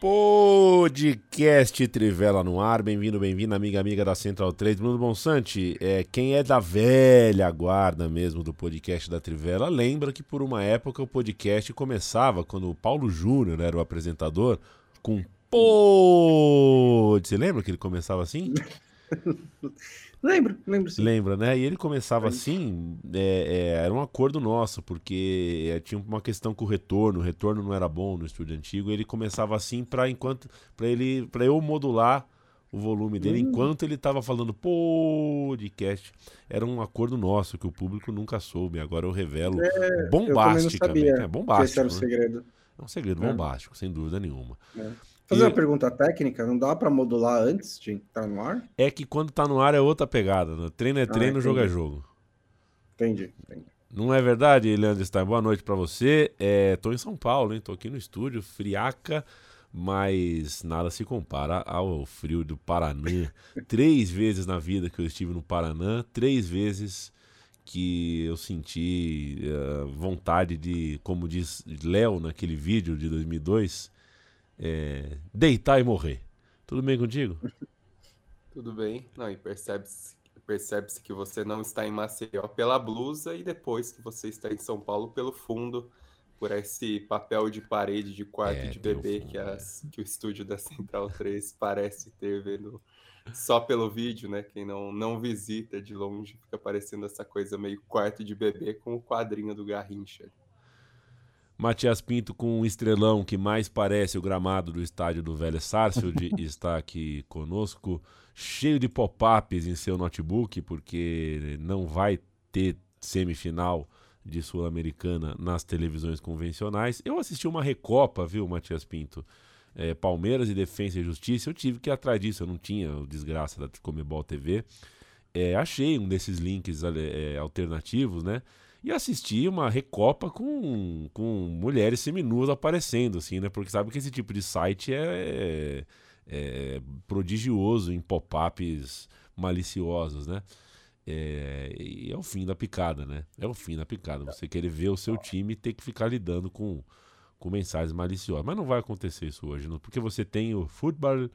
Podcast Trivela no ar, bem-vindo, bem-vinda, amiga, amiga da Central 3. Bruno Bonsante, é, quem é da velha guarda mesmo do podcast da Trivela, lembra que por uma época o podcast começava, quando o Paulo Júnior era o apresentador, com Pô! Você lembra que ele começava assim? Lembro, lembro sim. Lembra, né? E ele começava assim, é, é, era um acordo nosso, porque é, tinha uma questão com o retorno, o retorno não era bom no estúdio antigo, ele começava assim para enquanto para ele para eu modular o volume dele hum. enquanto ele estava falando podcast. Era um acordo nosso que o público nunca soube, agora eu revelo é, bombasticamente. Eu é bombástico. Esse era o né? segredo. É um segredo é. bombástico, sem dúvida nenhuma. Fazer e... uma pergunta técnica, não dá para modular antes de entrar no ar? É que quando tá no ar é outra pegada. Né? Treino é ah, treino, ah, jogo é jogo. Entendi, entendi. Não é verdade, Leandro Stein? Boa noite para você. É, tô em São Paulo, hein? Tô aqui no estúdio, friaca, mas nada se compara ao frio do Paraná. três vezes na vida que eu estive no Paraná, três vezes que eu senti uh, vontade de, como diz Léo naquele vídeo de 2002, é, deitar e morrer. Tudo bem contigo? Tudo bem. Não, e percebe-se percebe que você não está em Maceió pela blusa e depois que você está em São Paulo pelo fundo, por esse papel de parede de quarto é, de bebê fundo, que, as, é. que o estúdio da Central 3 parece ter vendo só pelo vídeo, né? Quem não, não visita de longe fica parecendo essa coisa meio quarto de bebê com o quadrinho do Garrincha. Matias Pinto com um estrelão que mais parece o gramado do estádio do Velho Sarsfield está aqui conosco, cheio de pop-ups em seu notebook, porque não vai ter semifinal de Sul-Americana nas televisões convencionais. Eu assisti uma recopa, viu, Matias Pinto? É, Palmeiras e Defesa e Justiça. Eu tive que ir atrás disso, eu não tinha o desgraça da Comebol TV. É, achei um desses links é, alternativos, né? E assistir uma recopa com, com mulheres seminuas aparecendo, assim, né? Porque sabe que esse tipo de site é, é prodigioso em pop-ups maliciosos, né? É, e é o fim da picada, né? É o fim da picada. Você querer ver o seu time ter que ficar lidando com, com mensagens maliciosas. Mas não vai acontecer isso hoje, não, porque você tem o futebol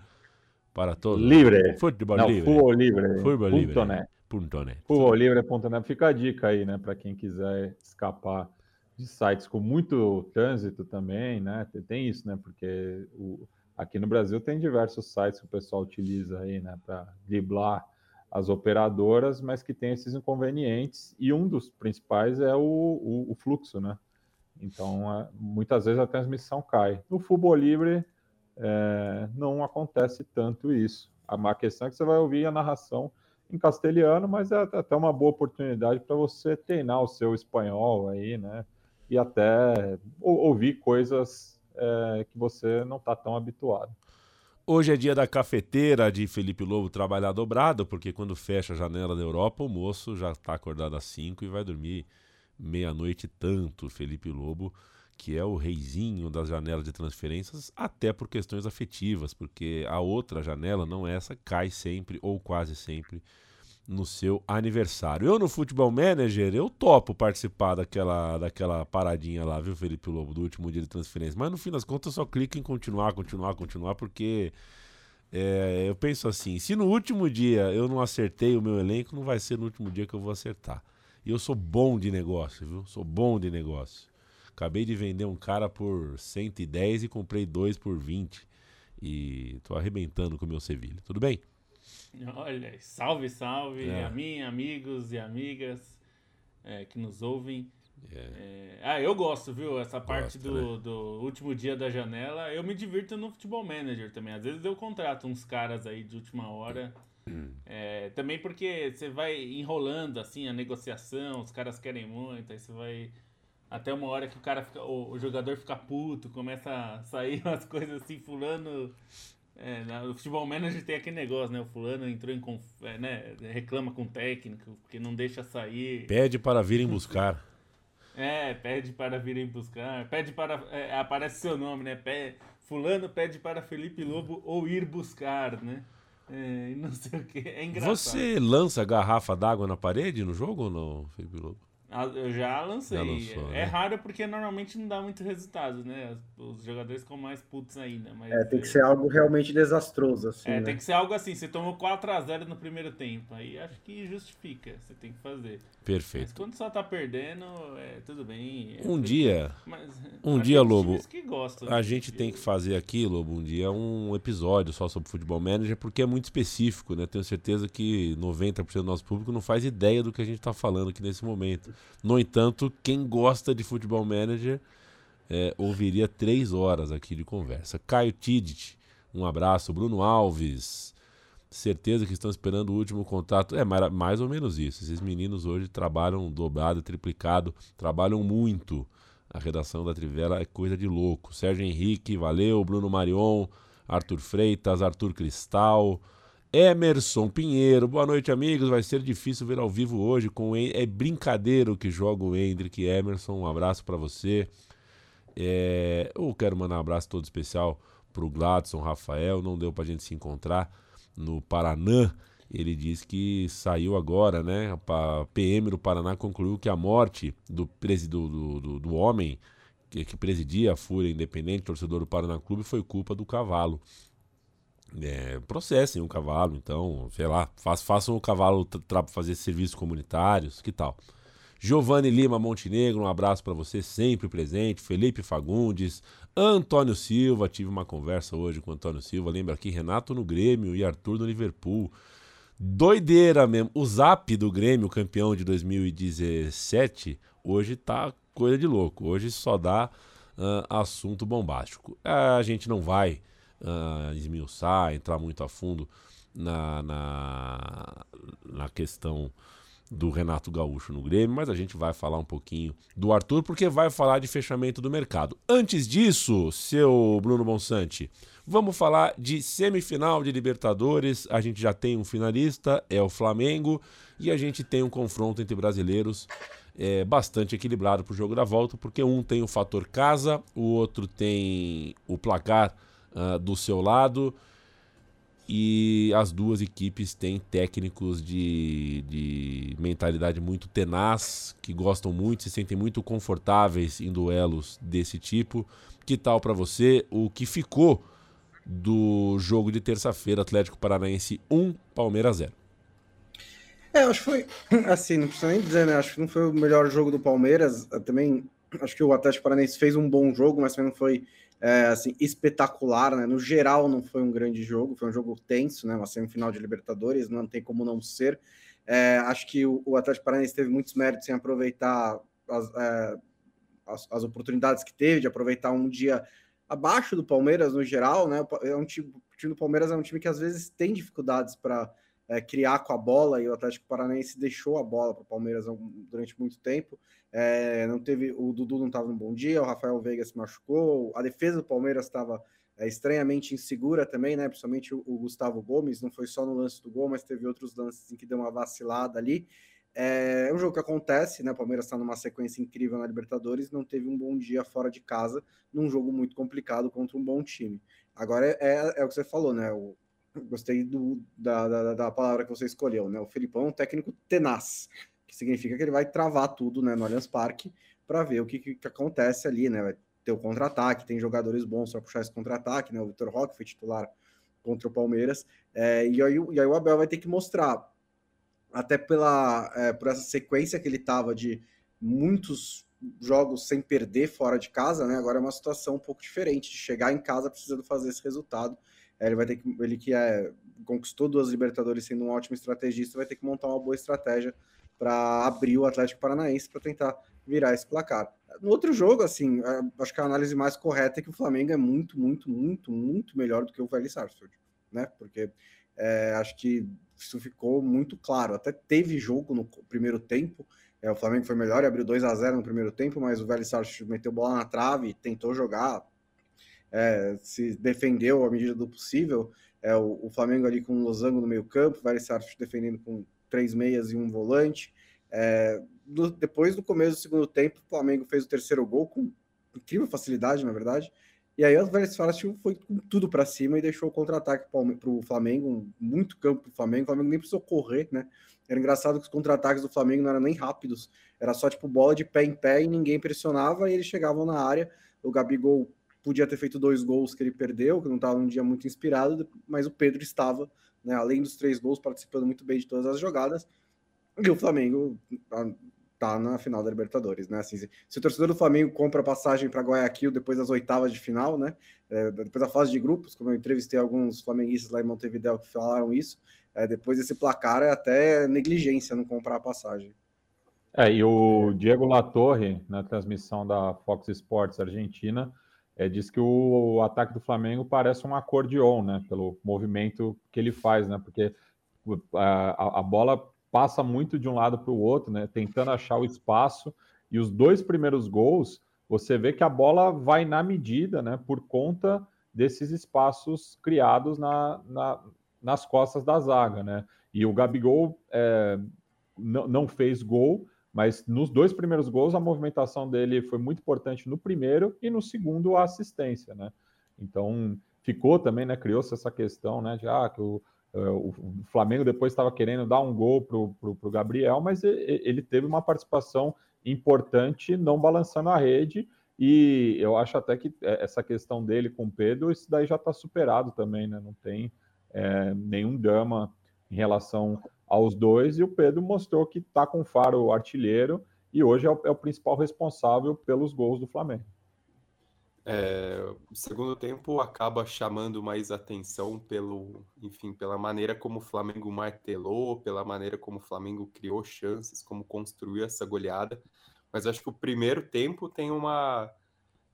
para todos. Livre. Futebol não, livre. Futebol livre. Futebol livre. Né? Livre.net. Futebollivre.net fica a dica aí, né, para quem quiser escapar de sites com muito trânsito também, né? Tem isso, né? Porque o, aqui no Brasil tem diversos sites que o pessoal utiliza aí, né, para driblar as operadoras, mas que tem esses inconvenientes, e um dos principais é o, o, o fluxo, né? Então, é, muitas vezes a transmissão cai. No Futebol Livre é, não acontece tanto isso. A questão é que você vai ouvir a narração em castelhano, mas é até uma boa oportunidade para você treinar o seu espanhol aí, né? E até ouvir coisas é, que você não está tão habituado. Hoje é dia da cafeteira de Felipe Lobo trabalhar dobrado, porque quando fecha a janela da Europa, o moço já está acordado às 5 e vai dormir meia-noite tanto. Felipe Lobo, que é o reizinho das janelas de transferências, até por questões afetivas, porque a outra janela, não essa, cai sempre ou quase sempre no seu aniversário. Eu no Futebol Manager, eu topo participar daquela, daquela paradinha lá, viu, Felipe Lobo, do último dia de transferência. Mas no fim das contas eu só clico em continuar, continuar, continuar, porque é, eu penso assim, se no último dia eu não acertei o meu elenco, não vai ser no último dia que eu vou acertar. E eu sou bom de negócio, viu? Sou bom de negócio. Acabei de vender um cara por 110 e comprei dois por 20. E tô arrebentando com o meu Sevilha. Tudo bem? Olha, salve, salve é. a mim, amigos e amigas é, que nos ouvem. É. é ah, eu gosto, viu? Essa parte do, né? do último dia da janela. Eu me divirto no Futebol Manager também. Às vezes eu contrato uns caras aí de última hora. É, também porque você vai enrolando assim a negociação, os caras querem muito, aí você vai. Até uma hora que o cara fica, o, o jogador fica puto, começa a sair umas coisas assim, fulano é, no futebol manager tem aquele negócio, né? O fulano entrou em conf... É, né? reclama com o técnico, porque não deixa sair. Pede para virem buscar. É, pede para virem buscar. Pede para. É, aparece seu nome, né? Pede... Fulano pede para Felipe Lobo ou ir buscar, né? É, não sei o que. É engraçado. Você lança garrafa d'água na parede no jogo ou não, Felipe Lobo? Eu já lancei. Já lançou, é né? raro porque normalmente não dá muito resultado, né? Os jogadores ficam mais putos ainda. Mas é, tem que ser algo realmente desastroso. Assim, é, né? tem que ser algo assim. Você tomou 4x0 no primeiro tempo. Aí acho que justifica. Você tem que fazer. Perfeito. Mas quando só tá perdendo, é tudo bem. É um dia. Mas, um dia, Lobo. Gostam, a gente tem que fazer aqui, Lobo, um dia um episódio só sobre futebol manager, porque é muito específico, né? Tenho certeza que 90% do nosso público não faz ideia do que a gente tá falando aqui nesse momento. No entanto, quem gosta de futebol manager é, ouviria três horas aqui de conversa. Caio Tidit, um abraço. Bruno Alves, certeza que estão esperando o último contato. É mais ou menos isso. Esses meninos hoje trabalham dobrado, triplicado, trabalham muito. A redação da Trivela é coisa de louco. Sérgio Henrique, valeu. Bruno Marion, Arthur Freitas, Arthur Cristal. Emerson Pinheiro, boa noite, amigos. Vai ser difícil ver ao vivo hoje com é brincadeira que joga o Hendrick. Emerson, um abraço para você. É... eu quero mandar um abraço todo especial pro Gladson Rafael. Não deu pra gente se encontrar no Paraná. Ele diz que saiu agora, né? A PM do Paraná concluiu que a morte do, do, do, do homem que, que presidia a Fúria Independente, torcedor do Paraná Clube, foi culpa do cavalo é, processem o cavalo, então, sei lá, façam o cavalo fazer serviços comunitários, que tal? Giovanni Lima Montenegro, um abraço para você, sempre presente. Felipe Fagundes, Antônio Silva, tive uma conversa hoje com o Antônio Silva. Lembra aqui, Renato no Grêmio e Arthur no Liverpool. Doideira mesmo. O zap do Grêmio, campeão de 2017, hoje tá coisa de louco. Hoje só dá uh, assunto bombástico. A gente não vai uh, esmiuçar, entrar muito a fundo na, na, na questão do Renato Gaúcho no Grêmio, mas a gente vai falar um pouquinho do Arthur, porque vai falar de fechamento do mercado. Antes disso, seu Bruno Bonsante, vamos falar de semifinal de Libertadores. A gente já tem um finalista, é o Flamengo, e a gente tem um confronto entre brasileiros é, bastante equilibrado para o jogo da volta, porque um tem o fator casa, o outro tem o placar uh, do seu lado. E as duas equipes têm técnicos de, de mentalidade muito tenaz, que gostam muito, se sentem muito confortáveis em duelos desse tipo. Que tal para você o que ficou do jogo de terça-feira, Atlético Paranaense 1, Palmeiras 0? É, acho que foi assim, não precisa nem dizer, né? Acho que não foi o melhor jogo do Palmeiras. Também acho que o Atlético Paranaense fez um bom jogo, mas também não foi é, assim, espetacular, né? No geral, não foi um grande jogo, foi um jogo tenso, né? Uma semifinal de Libertadores, não tem como não ser. É, acho que o, o Atlético Paranaense teve muitos méritos em aproveitar as, é, as, as, oportunidades que teve, de aproveitar um dia abaixo do Palmeiras no geral, né? É um time, o time do Palmeiras é um time que às vezes tem dificuldades para é, criar com a bola e o Atlético Paranaense deixou a bola para o Palmeiras durante muito tempo. É, não teve o Dudu não estava num bom dia, o Rafael Veiga se machucou, a defesa do Palmeiras estava é, estranhamente insegura também, né? Principalmente o, o, Gustavo Gomes, não foi só no lance do gol, mas teve outros lances em que deu uma vacilada ali. É, é um jogo que acontece, né? O Palmeiras está numa sequência incrível na Libertadores, não teve um bom dia fora de casa, num jogo muito complicado contra um bom time. Agora é, é, é o que você falou, né? O, gostei do, da, da, da, palavra que você escolheu, né? O Felipão é um técnico tenaz que significa que ele vai travar tudo né, no Allianz Parque para ver o que, que, que, acontece ali, né? Vai ter o contra-ataque, tem jogadores bons para puxar esse contra-ataque, né? O Vitor Roque foi titular contra o Palmeiras, é, e, aí, e aí o Abel vai ter que mostrar, até pela, é, por essa sequência que ele tava de muitos jogos sem perder fora de casa, né? Agora é uma situação um pouco diferente, de chegar em casa precisando fazer esse resultado. É, ele vai ter que, ele que é, conquistou duas Libertadores sendo um ótimo estrategista, vai ter que montar uma boa estratégia para abrir o Atlético Paranaense para tentar virar esse placar. No outro jogo, assim, é, acho que a análise mais correta é que o Flamengo é muito, muito, muito, muito melhor do que o Vélez Sarsfield, né? Porque é, acho que isso ficou muito claro. Até teve jogo no primeiro tempo, é, o Flamengo foi melhor e abriu 2 a 0 no primeiro tempo, mas o Vélez Sarsfield meteu bola na trave, tentou jogar, é, se defendeu à medida do possível. É, o, o Flamengo ali com o Losango no meio campo, o Vélez defendendo com três meias e um volante. É, do, depois do começo do segundo tempo, o Flamengo fez o terceiro gol com incrível facilidade, na verdade. E aí o Vélez Sarsfield foi com tudo para cima e deixou o contra-ataque para o Flamengo, muito campo para o Flamengo. O Flamengo nem precisou correr, né? Era engraçado que os contra-ataques do Flamengo não eram nem rápidos, era só tipo bola de pé em pé e ninguém pressionava e eles chegavam na área. O Gabigol podia ter feito dois gols que ele perdeu, que não estava num dia muito inspirado, mas o Pedro estava, né, além dos três gols, participando muito bem de todas as jogadas. E o Flamengo tá, tá na final da Libertadores, né? Assim, se, se, o torcedor do Flamengo compra passagem para Guayaquil depois das oitavas de final, né? É, depois da fase de grupos, como eu entrevistei alguns flamenguistas lá em Montevideo que falaram isso, é, depois desse placar é até negligência não comprar a passagem. É, e o Diego Latorre, na transmissão da Fox Sports Argentina, é, diz que o, o, ataque do Flamengo parece um acordeon, né? Pelo movimento que ele faz, né? Porque a, a bola passa muito de um lado para o outro, né? Tentando achar o espaço. E os dois primeiros gols, você vê que a bola vai na medida, né? Por conta desses espaços criados na, na nas costas da zaga, né? E o Gabigol é, não fez gol, mas nos dois primeiros gols, a movimentação dele foi muito importante no primeiro e no segundo, a assistência, né? Então, ficou também, né? Criou-se essa questão, né? De ah, que o, é, o Flamengo depois estava querendo dar um gol para o Gabriel, mas ele teve uma participação importante, não balançando a rede. E eu acho até que é, essa questão dele com o Pedro, isso daí já está superado também, né? Não tem é, nenhum drama em relação aos dois, e o Pedro mostrou que está com faro artilheiro e hoje é o, é o, principal responsável pelos gols do Flamengo. É, o segundo tempo acaba chamando mais atenção pelo, enfim, pela maneira como o Flamengo martelou, pela maneira como o Flamengo criou chances, como construiu essa goleada. Mas acho que o primeiro tempo tem uma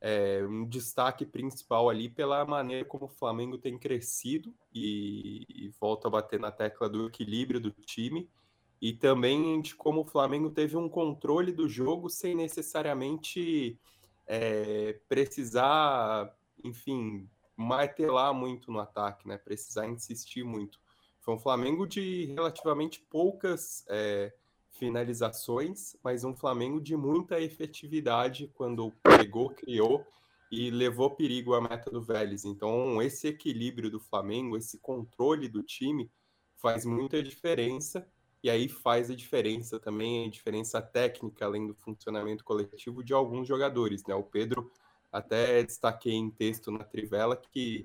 é, um destaque principal ali pela maneira como o Flamengo tem crescido e, e, volta a bater na tecla do equilíbrio do time e também de como o Flamengo teve um controle do jogo sem necessariamente é, precisar, enfim, martelar muito no ataque, né? Precisar insistir muito. Foi um Flamengo de relativamente poucas é, finalizações, mas um Flamengo de muita efetividade quando pegou, criou e levou perigo à meta do Vélez. Então, esse equilíbrio do Flamengo, esse controle do time, faz muita diferença. E aí faz a diferença também, a diferença técnica, além do funcionamento coletivo de alguns jogadores. Né? O Pedro, até destaquei em texto na Trivela que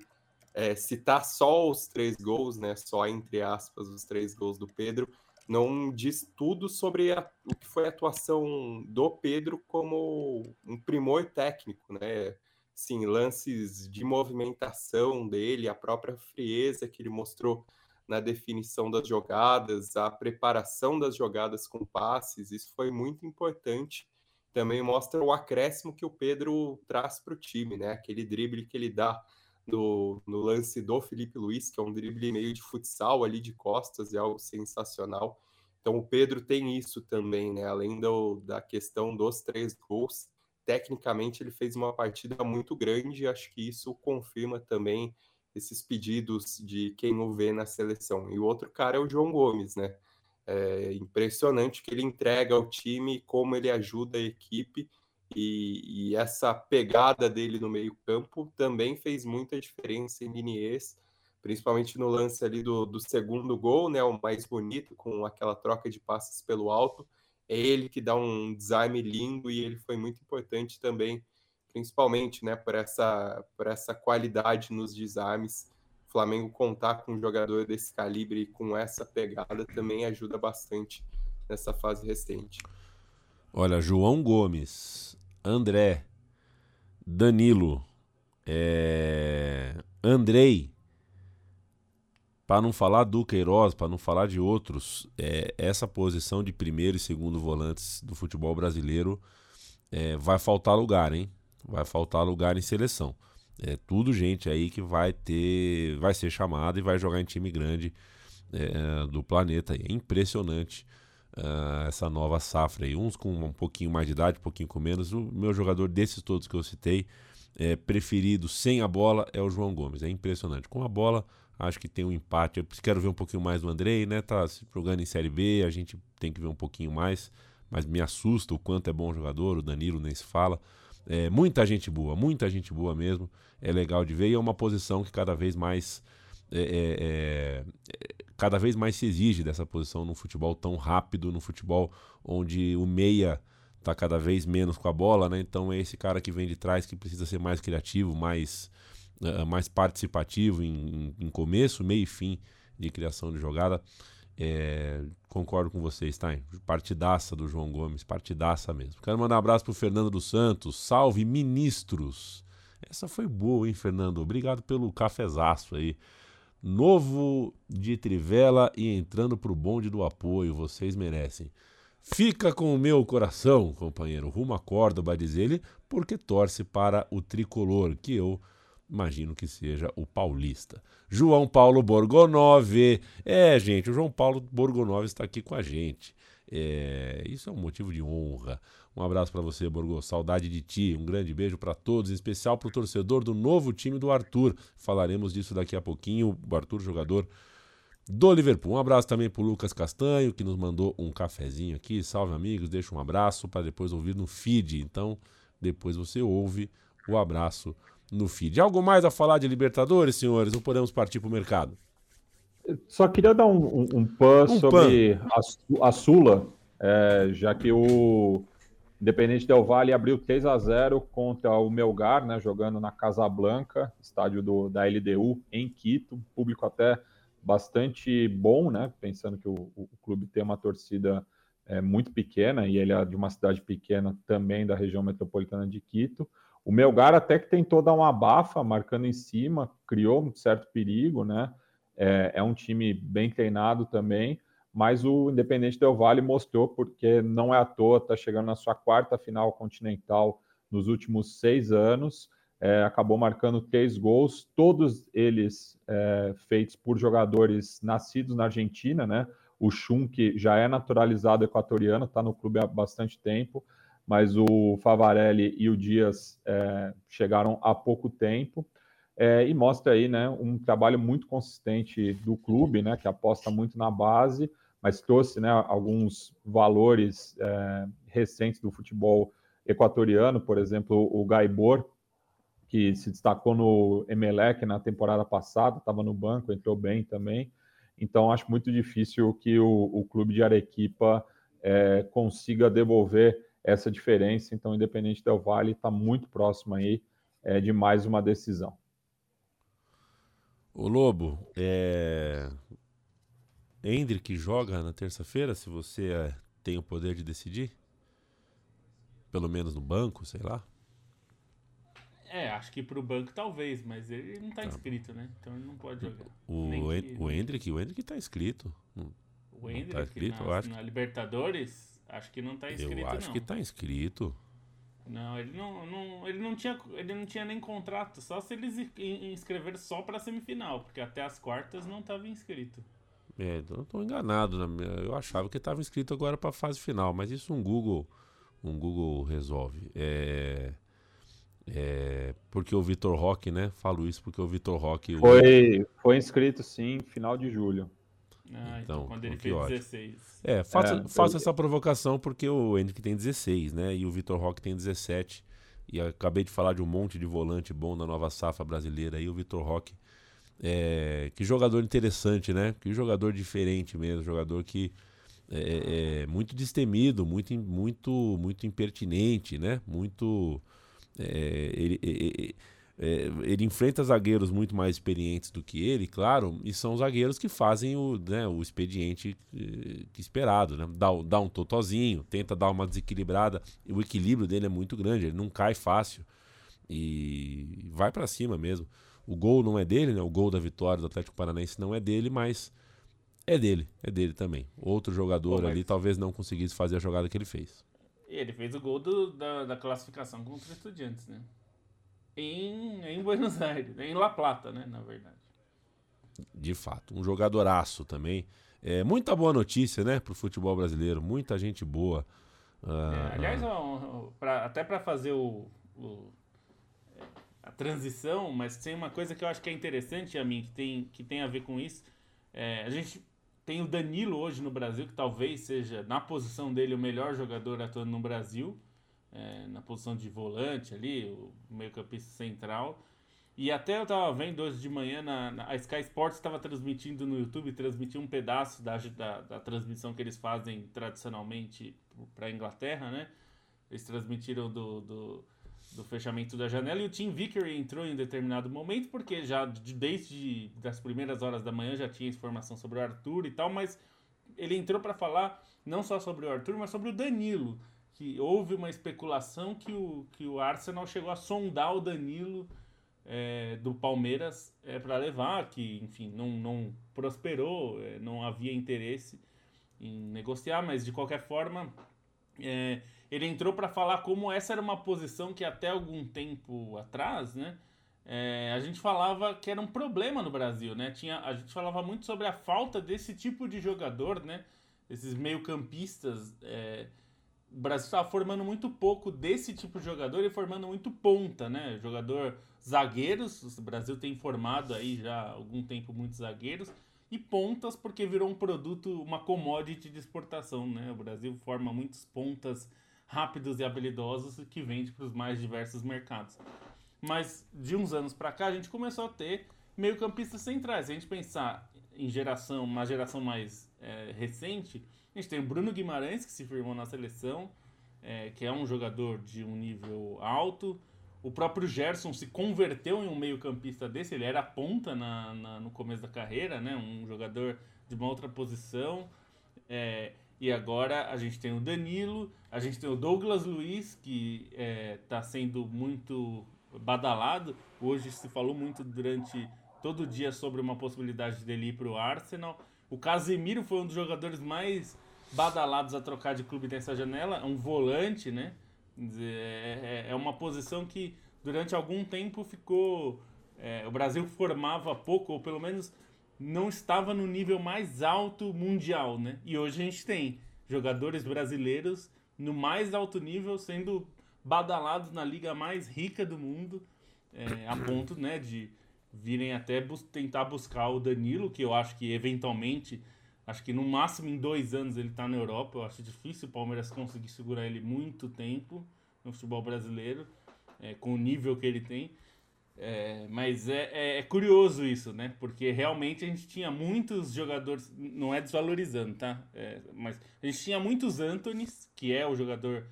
é, citar só os três gols, né? só entre aspas os três gols do Pedro, não diz tudo sobre a, o que foi a atuação do Pedro como um primor técnico, né? Sim, lances de movimentação dele, a própria frieza que ele mostrou na definição das jogadas, a preparação das jogadas com passes, isso foi muito importante. Também mostra o acréscimo que o Pedro traz para o time, né? Aquele drible que ele dá no, no lance do Felipe Luiz, que é um drible meio de futsal ali de costas, é algo sensacional. Então o Pedro tem isso também, né? Além do, da questão dos três gols, tecnicamente ele fez uma partida muito grande, acho que isso confirma também esses pedidos de quem o vê na seleção. E o outro cara é o João Gomes, né? É impressionante que ele entrega ao time, como ele ajuda a equipe e, e, essa pegada dele no meio-campo também fez muita diferença em Liniers, principalmente no lance ali do, do segundo gol, né? O mais bonito, com aquela troca de passes pelo alto. É ele que dá um desarme lindo e ele foi muito importante também, principalmente, né, por essa, por essa qualidade nos desarmes. O Flamengo contar com um jogador desse calibre e com essa pegada também ajuda bastante nessa fase recente. Olha, João Gomes, André, Danilo, é... Andrei, para não falar do Queiroz, para não falar de outros, é, essa posição de primeiro e segundo volantes do futebol brasileiro é, vai faltar lugar, hein? Vai faltar lugar em seleção. É tudo gente aí que vai ter, vai ser chamada e vai jogar em time grande é, do planeta. É impressionante uh, essa nova safra aí. Uns com um pouquinho mais de idade, um pouquinho com menos. O meu jogador desses todos que eu citei, é, preferido sem a bola, é o João Gomes. É impressionante. Com a bola, acho que tem um empate. Eu quero ver um pouquinho mais do Andrei, né? Tá jogando em Série B, a gente tem que ver um pouquinho mais. Mas me assusta o quanto é bom jogador, o Danilo nem se fala. É, muita gente boa, muita gente boa mesmo. É legal de ver e é uma posição que cada vez mais é, é, é cada vez mais se exige dessa posição num futebol tão rápido, num futebol onde o meia está cada vez menos com a bola, né? Então é esse cara que vem de trás que precisa ser mais criativo, mais, uh, mais participativo em, em, começo, meio e fim de criação de jogada. É, concordo com vocês, tá? Partidaça do João Gomes, partidaça mesmo. Quero mandar um abraço pro Fernando dos Santos. Salve, ministros! Essa foi boa, hein, Fernando? Obrigado pelo cafezaço aí. Novo de Trivela e entrando pro bonde do apoio. Vocês merecem. Fica com o meu coração, companheiro, rumo a Córdoba, diz ele, porque torce para o tricolor, que eu imagino que seja o paulista. João Paulo Borgonov. É, gente, o João Paulo Borgonov está aqui com a gente. É, isso é um motivo de honra. Um abraço para você, Borgo. Saudade de ti. Um grande beijo para todos, em especial para o torcedor do novo time do Arthur. Falaremos disso daqui a pouquinho. O Arthur, jogador do Liverpool. Um abraço também para o Lucas Castanho, que nos mandou um cafezinho aqui. Salve, amigos. Deixa um abraço para depois ouvir no feed. Então, depois você ouve o abraço no feed. Algo mais a falar de Libertadores, senhores? Ou podemos partir para o mercado? Só queria dar um, um, um pan um sobre pan. A, a, Sula, é, já que o Independente Del Valle abriu 3 a 0 contra o Melgar, né, jogando na Casablanca, estádio do, da LDU em Quito, público até bastante bom, né? Pensando que o, o clube tem uma torcida é, muito pequena e ele é de uma cidade pequena também da região metropolitana de Quito. O Melgar até que tentou dar uma abafa, marcando em cima, criou um certo perigo, né? É, é um time bem treinado também, mas o Independente Del Vale mostrou, porque não é à toa, está chegando na sua quarta final continental nos últimos seis anos é, acabou marcando três gols, todos eles é, feitos por jogadores nascidos na Argentina, né? O Schunk já é naturalizado equatoriano, está no clube há bastante tempo, mas o Favarelli e o Dias é, chegaram há pouco tempo. É, e mostra aí né, um trabalho muito consistente do clube, né, que aposta muito na base, mas trouxe né, alguns valores é, recentes do futebol equatoriano, por exemplo, o Gaibor, que se destacou no Emelec na temporada passada, estava no banco, entrou bem também. Então, acho muito difícil que o, o clube de Arequipa é, consiga devolver essa diferença. Então, Independente Del Vale está muito próximo aí é, de mais uma decisão. O Lobo, é... Hendrick joga na terça-feira, se você é, tem o poder de decidir? Pelo menos no banco, sei lá. É, acho que pro banco talvez, mas ele não tá, tá inscrito, né? Então ele não pode jogar. O, que... o Hendrick, o Hendrick tá inscrito. O Hendrick tá inscrito, na, eu acho. na Libertadores, acho que não tá inscrito, Eu acho não. que tá inscrito. Não, ele não, não, ele não tinha, ele não tinha nem contrato, só se eles inscrever só para semifinal, porque até as quartas não estava inscrito. É, eu tô enganado, eu achava que estava inscrito agora para fase final, mas isso um Google, um Google resolve. É, é, porque o Vitor Roque, né? Falo isso porque o Vitor Roque. Foi, o... foi inscrito sim, final de julho. Ah, então, então quando ele fez ótimo. 16. É, faça, é, faça essa provocação porque o Henrique tem 16, né? E o Vitor Roque tem 17. E acabei de falar de um monte de volante bom na nova safra brasileira aí, o Vitor Roque. É, que jogador interessante, né? Que jogador diferente mesmo, jogador que é, é, é muito destemido, muito, muito, muito impertinente, né? Muito é, ele, é, ele, enfrenta zagueiros muito mais experientes do que ele, claro, e são zagueiros que fazem o, né, o expediente esperado, né? Dá, dá um totozinho, tenta dar uma desequilibrada, o equilíbrio dele é muito grande, ele não cai fácil e vai para cima mesmo. O gol não é dele, né? O gol da vitória do Atlético Paranaense não é dele, mas é dele, é dele também. Outro jogador Pô, ali talvez não conseguisse fazer a jogada que ele fez. Ele fez o gol do, da, da classificação contra os estudiantes, né? Em, em Buenos Aires, em La Plata, né? Na verdade. De fato, um jogadoraço também. É, muita boa notícia, né, pro futebol brasileiro. Muita gente boa. Uh, é, aliás, uh, pra, até para fazer o, o, a transição, mas tem uma coisa que eu acho que é interessante a mim, que tem, que tem a ver com isso. É, a gente tem o Danilo hoje no Brasil, que talvez seja, na posição dele, o melhor jogador atuando no Brasil, é, na posição de volante ali, o meio-campista central. E até eu tava vendo hoje de manhã, na, na a Sky Sports estava transmitindo no YouTube, transmitiu um pedaço da, da, da transmissão que eles fazem tradicionalmente para a Inglaterra, né? Eles transmitiram do, do, do, fechamento da janela e o Tim Vickery entrou em determinado momento, porque já desde as primeiras horas da manhã já tinha informação sobre o Arthur e tal, mas ele entrou para falar não só sobre o Arthur, mas sobre o Danilo. Que houve uma especulação que o, que o Arsenal chegou a sondar o Danilo é, do Palmeiras é, para levar, que enfim não, não prosperou, é, não havia interesse em negociar, mas de qualquer forma é, ele entrou para falar como essa era uma posição que até algum tempo atrás, né, é, a gente falava que era um problema no Brasil, né? Tinha, a gente falava muito sobre a falta desse tipo de jogador, né? Esses meio-campistas. É, o Brasil estava formando muito pouco desse tipo de jogador e formando muito ponta, né? Jogador zagueiros, o Brasil tem formado aí já há algum tempo muitos zagueiros, e pontas porque virou um produto, uma commodity de exportação, né? O Brasil forma muitos pontas rápidos e habilidosos que vende para os mais diversos mercados. Mas de uns anos para cá a gente começou a ter meio-campistas centrais. Se a gente pensar em geração, uma geração mais é, recente, a gente tem o Bruno Guimarães, que se firmou na seleção, é, que é um jogador de um nível alto. O próprio Gerson se converteu em um meio-campista desse, ele era ponta na, na, no começo da carreira, né? um jogador de uma outra posição. É, e agora a gente tem o Danilo, a gente tem o Douglas Luiz, que está é, sendo muito badalado. Hoje se falou muito durante todo o dia sobre uma possibilidade dele ir para o Arsenal. O Casemiro foi um dos jogadores mais badalados a trocar de clube nessa janela, é um volante, né? É, é, é uma posição que durante algum tempo ficou. É, o Brasil formava pouco, ou pelo menos não estava no nível mais alto mundial, né? E hoje a gente tem jogadores brasileiros no mais alto nível sendo badalados na liga mais rica do mundo, é, a ponto, né, de virem até bus tentar buscar o Danilo, que eu acho que eventualmente Acho que no máximo em dois anos ele está na Europa. Eu acho difícil o Palmeiras conseguir segurar ele muito tempo no futebol brasileiro, é, com o nível que ele tem. É, mas é, é, é, curioso isso, né? Porque realmente a gente tinha muitos jogadores, não é desvalorizando, tá? É, mas a gente tinha muitos Anthonys, que é o jogador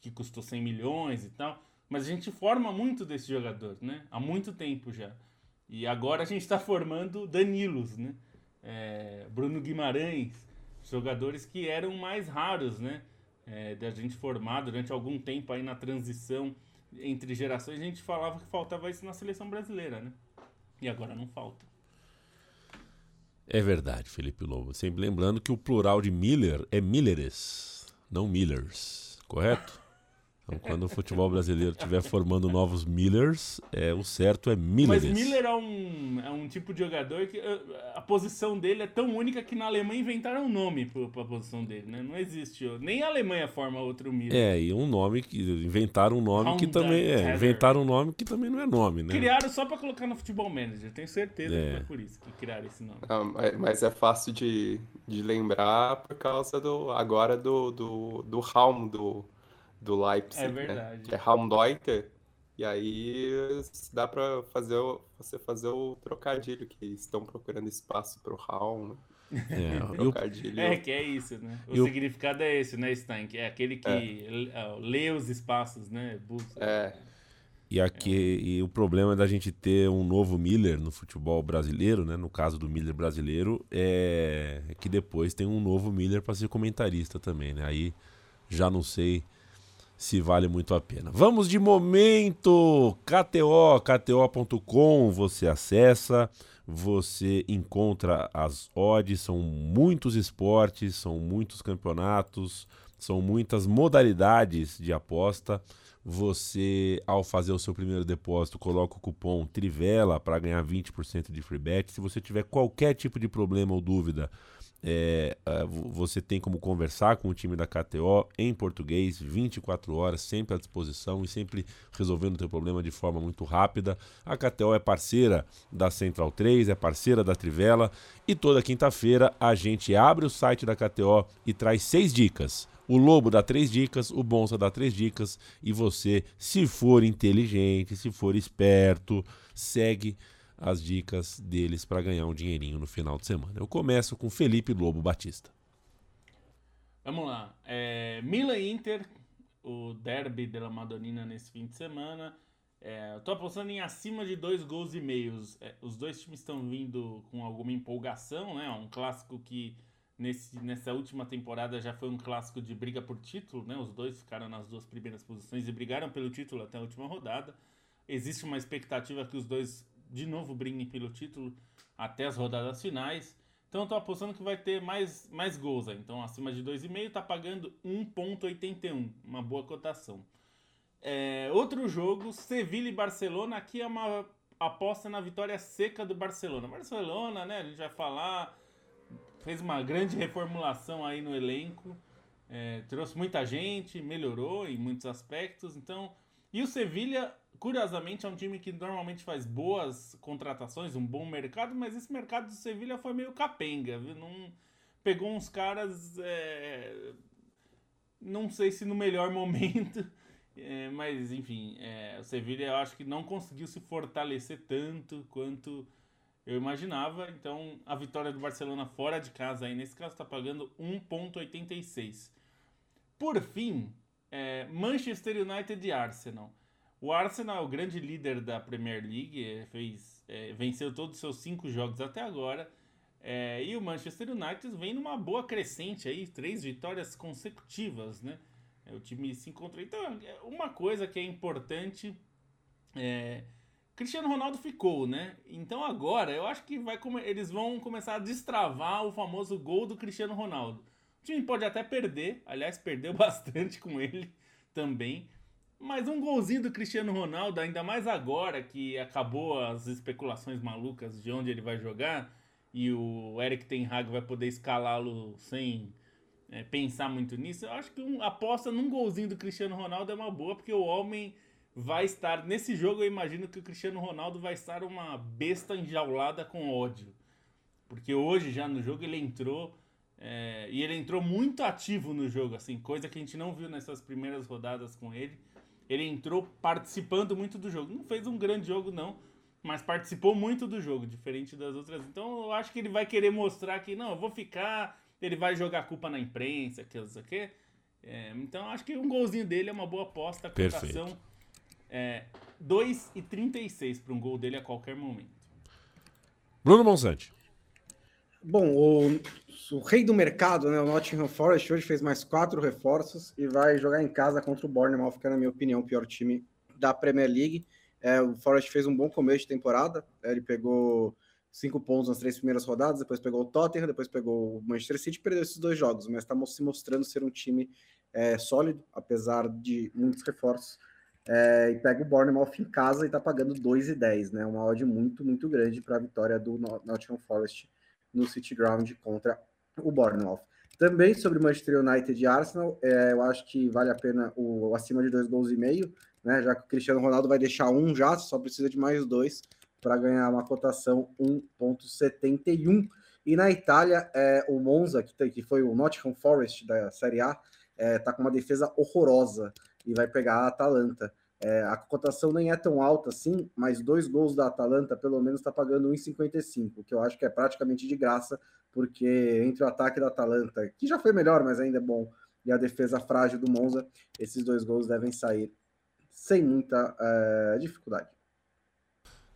que custou 100 milhões e tal, mas a gente forma muito desse jogador, né? Há muito tempo já. E agora a gente está formando Danilos, né? é, Bruno Guimarães, jogadores que eram mais raros, né? É, da gente formar durante algum tempo aí na transição entre gerações, a gente falava que faltava isso na seleção brasileira, né? E agora não falta. É verdade, Felipe Lobo. Sempre lembrando que o plural de Miller é Milleres, não Millers, correto? Então, quando o futebol brasileiro estiver formando novos Millers, é, o certo é Miller. Mas Miller é um, é um tipo de jogador que uh, a posição dele é tão única que na Alemanha inventaram um nome para a posição dele, né? Não existe. Nem a Alemanha forma outro Miller. É, e um nome que. Inventaram um nome que também. É, inventaram um nome que também não é nome, né? Criaram só para colocar no futebol manager, tenho certeza é. que foi por isso que criaram esse nome. Não, mas é fácil de, de lembrar por causa do. Agora do, do, do Raum, do do Leipzig. É né? verdade. Né? Que é Raumdeuter. E aí dá para fazer o, você fazer o trocadilho, que estão procurando espaço para o Raum. É, trocadilho. é, que é isso, né? O significado é esse, né, Stein? Que é aquele que é. lê os espaços, né? Busca. É. E, aqui, e o problema da gente ter um novo Miller no futebol brasileiro, né? No caso do Miller brasileiro, é que depois tem um novo Miller para ser comentarista também, né? Aí já não sei se vale muito a pena. Vamos de momento! KTO, KTO.com, você acessa, você encontra as odds, são muitos esportes, são muitos campeonatos, são muitas modalidades de aposta. Você, ao fazer o seu primeiro depósito, coloca o cupom TRIVELA para ganhar 20% de free bet. Se você tiver qualquer tipo de problema ou dúvida, é, é você tem como conversar com o time da KTO em português, 24 horas, sempre à disposição e sempre resolvendo o teu problema de forma muito rápida. A KTO é parceira da Central 3, é parceira da Trivela e toda quinta-feira a gente abre o site da KTO e traz seis dicas O Lobo dá três dicas, o Bonsa dá três dicas e você, se for inteligente, se for esperto, segue as dicas deles para ganhar um dinheirinho no final de semana. Eu começo com Felipe Lobo Batista. Vamos lá. É, Milan Inter, o derby da Madonina nesse fim de semana. É, eu tô apostando em acima de dois gols e meios. É, os dois times estão vindo com alguma empolgação, né? Um clássico que nesse, nessa última temporada já foi um clássico de briga por título, né? Os dois ficaram nas duas primeiras posições e brigaram pelo título até a última rodada. Existe uma expectativa que os dois de novo briguem pelo título até as rodadas finais. Então eu tô apostando que vai ter mais, mais gols aí. Então acima de 2,5 tá pagando 1.81, uma boa cotação. É, outro jogo, Sevilha e Barcelona. Aqui é uma aposta na vitória seca do Barcelona. Barcelona, né? A gente vai falar. Fez uma grande reformulação aí no elenco. É, trouxe muita gente, melhorou em muitos aspectos. Então, e o Sevilha, curiosamente, é um time que normalmente faz boas contratações, um bom mercado, mas esse mercado do Sevilha foi meio capenga, viu? Não pegou uns caras, é, não sei se no melhor momento. É, mas, enfim, é, o Sevilha eu acho que não conseguiu se fortalecer tanto quanto eu imaginava. Então, a vitória do Barcelona fora de casa, aí nesse caso, está pagando 1,86. Por fim, é, Manchester United e Arsenal. O Arsenal é o grande líder da Premier League, é, fez, é, venceu todos os seus cinco jogos até agora. É, e o Manchester United vem numa boa crescente aí, três vitórias consecutivas, né? É, o time se encontrou. Então, é, uma coisa que é importante é. Cristiano Ronaldo ficou, né? Então agora eu acho que vai eles vão começar a destravar o famoso gol do Cristiano Ronaldo. O time pode até perder, aliás, perdeu bastante com ele também. Mas um golzinho do Cristiano Ronaldo, ainda mais agora que acabou as especulações malucas de onde ele vai jogar e o Eric Ten Hag vai poder escalá-lo sem é, pensar muito nisso, eu acho que um, aposta num golzinho do Cristiano Ronaldo é uma boa, porque o homem vai estar. Nesse jogo, eu imagino que o Cristiano Ronaldo vai estar uma besta enjaulada com ódio. Porque hoje, já no jogo, ele entrou. É, e ele entrou muito ativo no jogo, assim, coisa que a gente não viu nessas primeiras rodadas com ele. Ele entrou participando muito do jogo. Não fez um grande jogo, não, mas participou muito do jogo, diferente das outras. Então eu acho que ele vai querer mostrar que, não, eu vou ficar ele vai jogar culpa na imprensa, que não sei o quê. É, então acho que um golzinho dele é uma boa aposta. A cotação é 2,36 para um gol dele a qualquer momento. Bruno Monsante. Bom, o, o, rei do mercado, né, o Nottingham Forest, hoje fez mais quatro reforços e vai jogar em casa contra o Bournemouth, que é, na minha opinião, o pior time da Premier League. É, o Forest fez um bom começo de temporada, ele pegou cinco pontos nas três primeiras rodadas, depois pegou o Tottenham, depois pegou o Manchester City, perdeu esses dois jogos, mas está se mostrando ser um time é, sólido, apesar de muitos reforços. É, e pega o Bournemouth em casa e está pagando 2,10, né? Uma odd muito, muito grande para a vitória do Nottingham Forest no City Ground contra o Bournemouth. Também sobre Manchester United e Arsenal, é, eu acho que vale a pena o acima de dois gols e meio, né? Já que o Cristiano Ronaldo vai deixar um já, só precisa de mais dois para ganhar uma cotação 1,71. E na Itália, é, o Monza, que, tem, que foi o Nottingham Forest da Série A, é, tá com uma defesa horrorosa e vai pegar a Atalanta. É, a cotação nem é tão alta assim, mas dois gols da Atalanta pelo menos está pagando 1,55, que eu acho que é praticamente de graça, porque entre o ataque da Atalanta, que já foi melhor, mas ainda é bom, e a defesa frágil do Monza, esses dois gols devem sair sem muita é, dificuldade.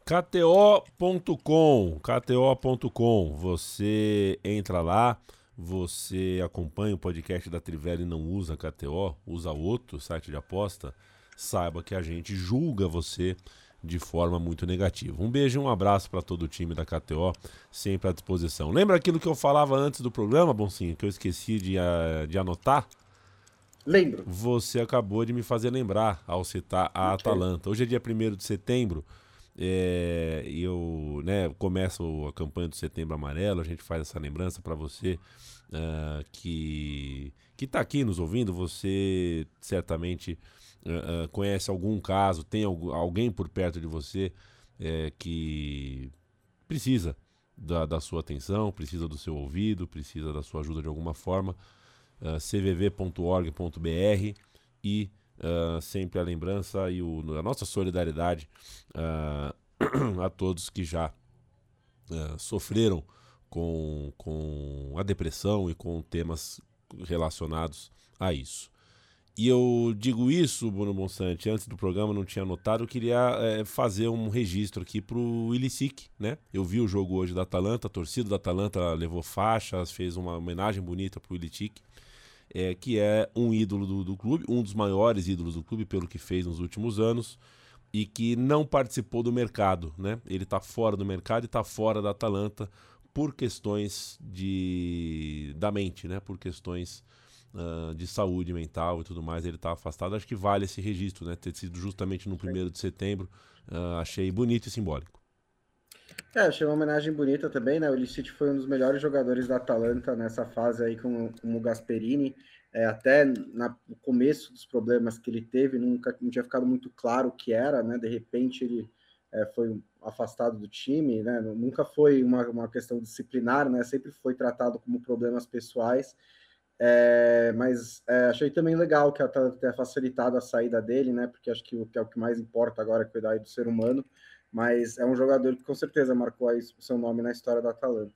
KTO.com, KTO.com, você entra lá, você acompanha o podcast da Trivela e não usa KTO, usa outro site de aposta, saiba que a gente julga você de forma muito negativa. Um beijo e um abraço para todo o time da KTO, sempre à disposição. Lembra aquilo que eu falava antes do programa, Boncinho, que eu esqueci de, uh, de anotar? Lembro. Você acabou de me fazer lembrar ao citar a okay. Atalanta. Hoje é dia 1 de setembro. É, eu né, começo a campanha do Setembro Amarelo, a gente faz essa lembrança para você uh, que que está aqui nos ouvindo. Você certamente uh, uh, conhece algum caso, tem alguém por perto de você é, que precisa da, da, sua atenção, precisa do seu ouvido, precisa da sua ajuda de alguma forma. cvv.org.br e uh, sempre a lembrança e o, a nossa solidariedade uh, a todos que já sofreram com, com a depressão e com temas relacionados a isso. E eu digo isso, Bruno Monsante, antes do programa não tinha notado, eu queria é, fazer um registro aqui para o Ilicic, né? Eu vi o jogo hoje da Atalanta, a torcida da Atalanta levou faixas, fez uma homenagem bonita para o Ilicic, é, que é um ídolo do, do, clube, um dos maiores ídolos do clube pelo que fez nos últimos anos e que não participou do mercado, né? Ele está fora do mercado e está fora da Atalanta por questões de da mente, né? Por questões uh, de saúde mental e tudo mais, ele está afastado. Acho que vale esse registro, né? Ter sido justamente no primeiro de setembro. Uh, achei bonito e simbólico. É, achei uma homenagem bonita também, né? O Illicit foi um dos melhores jogadores da Atalanta nessa fase aí com, com o Gasperini. É, até na, no começo dos problemas que ele teve, nunca não tinha ficado muito claro o que era, né? De repente ele é, foi afastado do time, né? Nunca foi uma, uma questão disciplinar, né? Sempre foi tratado como problemas pessoais. É, mas é, achei também legal que ela tenha facilitado a saída dele, né? Porque acho que que é o que mais importa agora é cuidar do ser humano. Mas é um jogador que com certeza marcou aí o seu nome na história da Atalanta.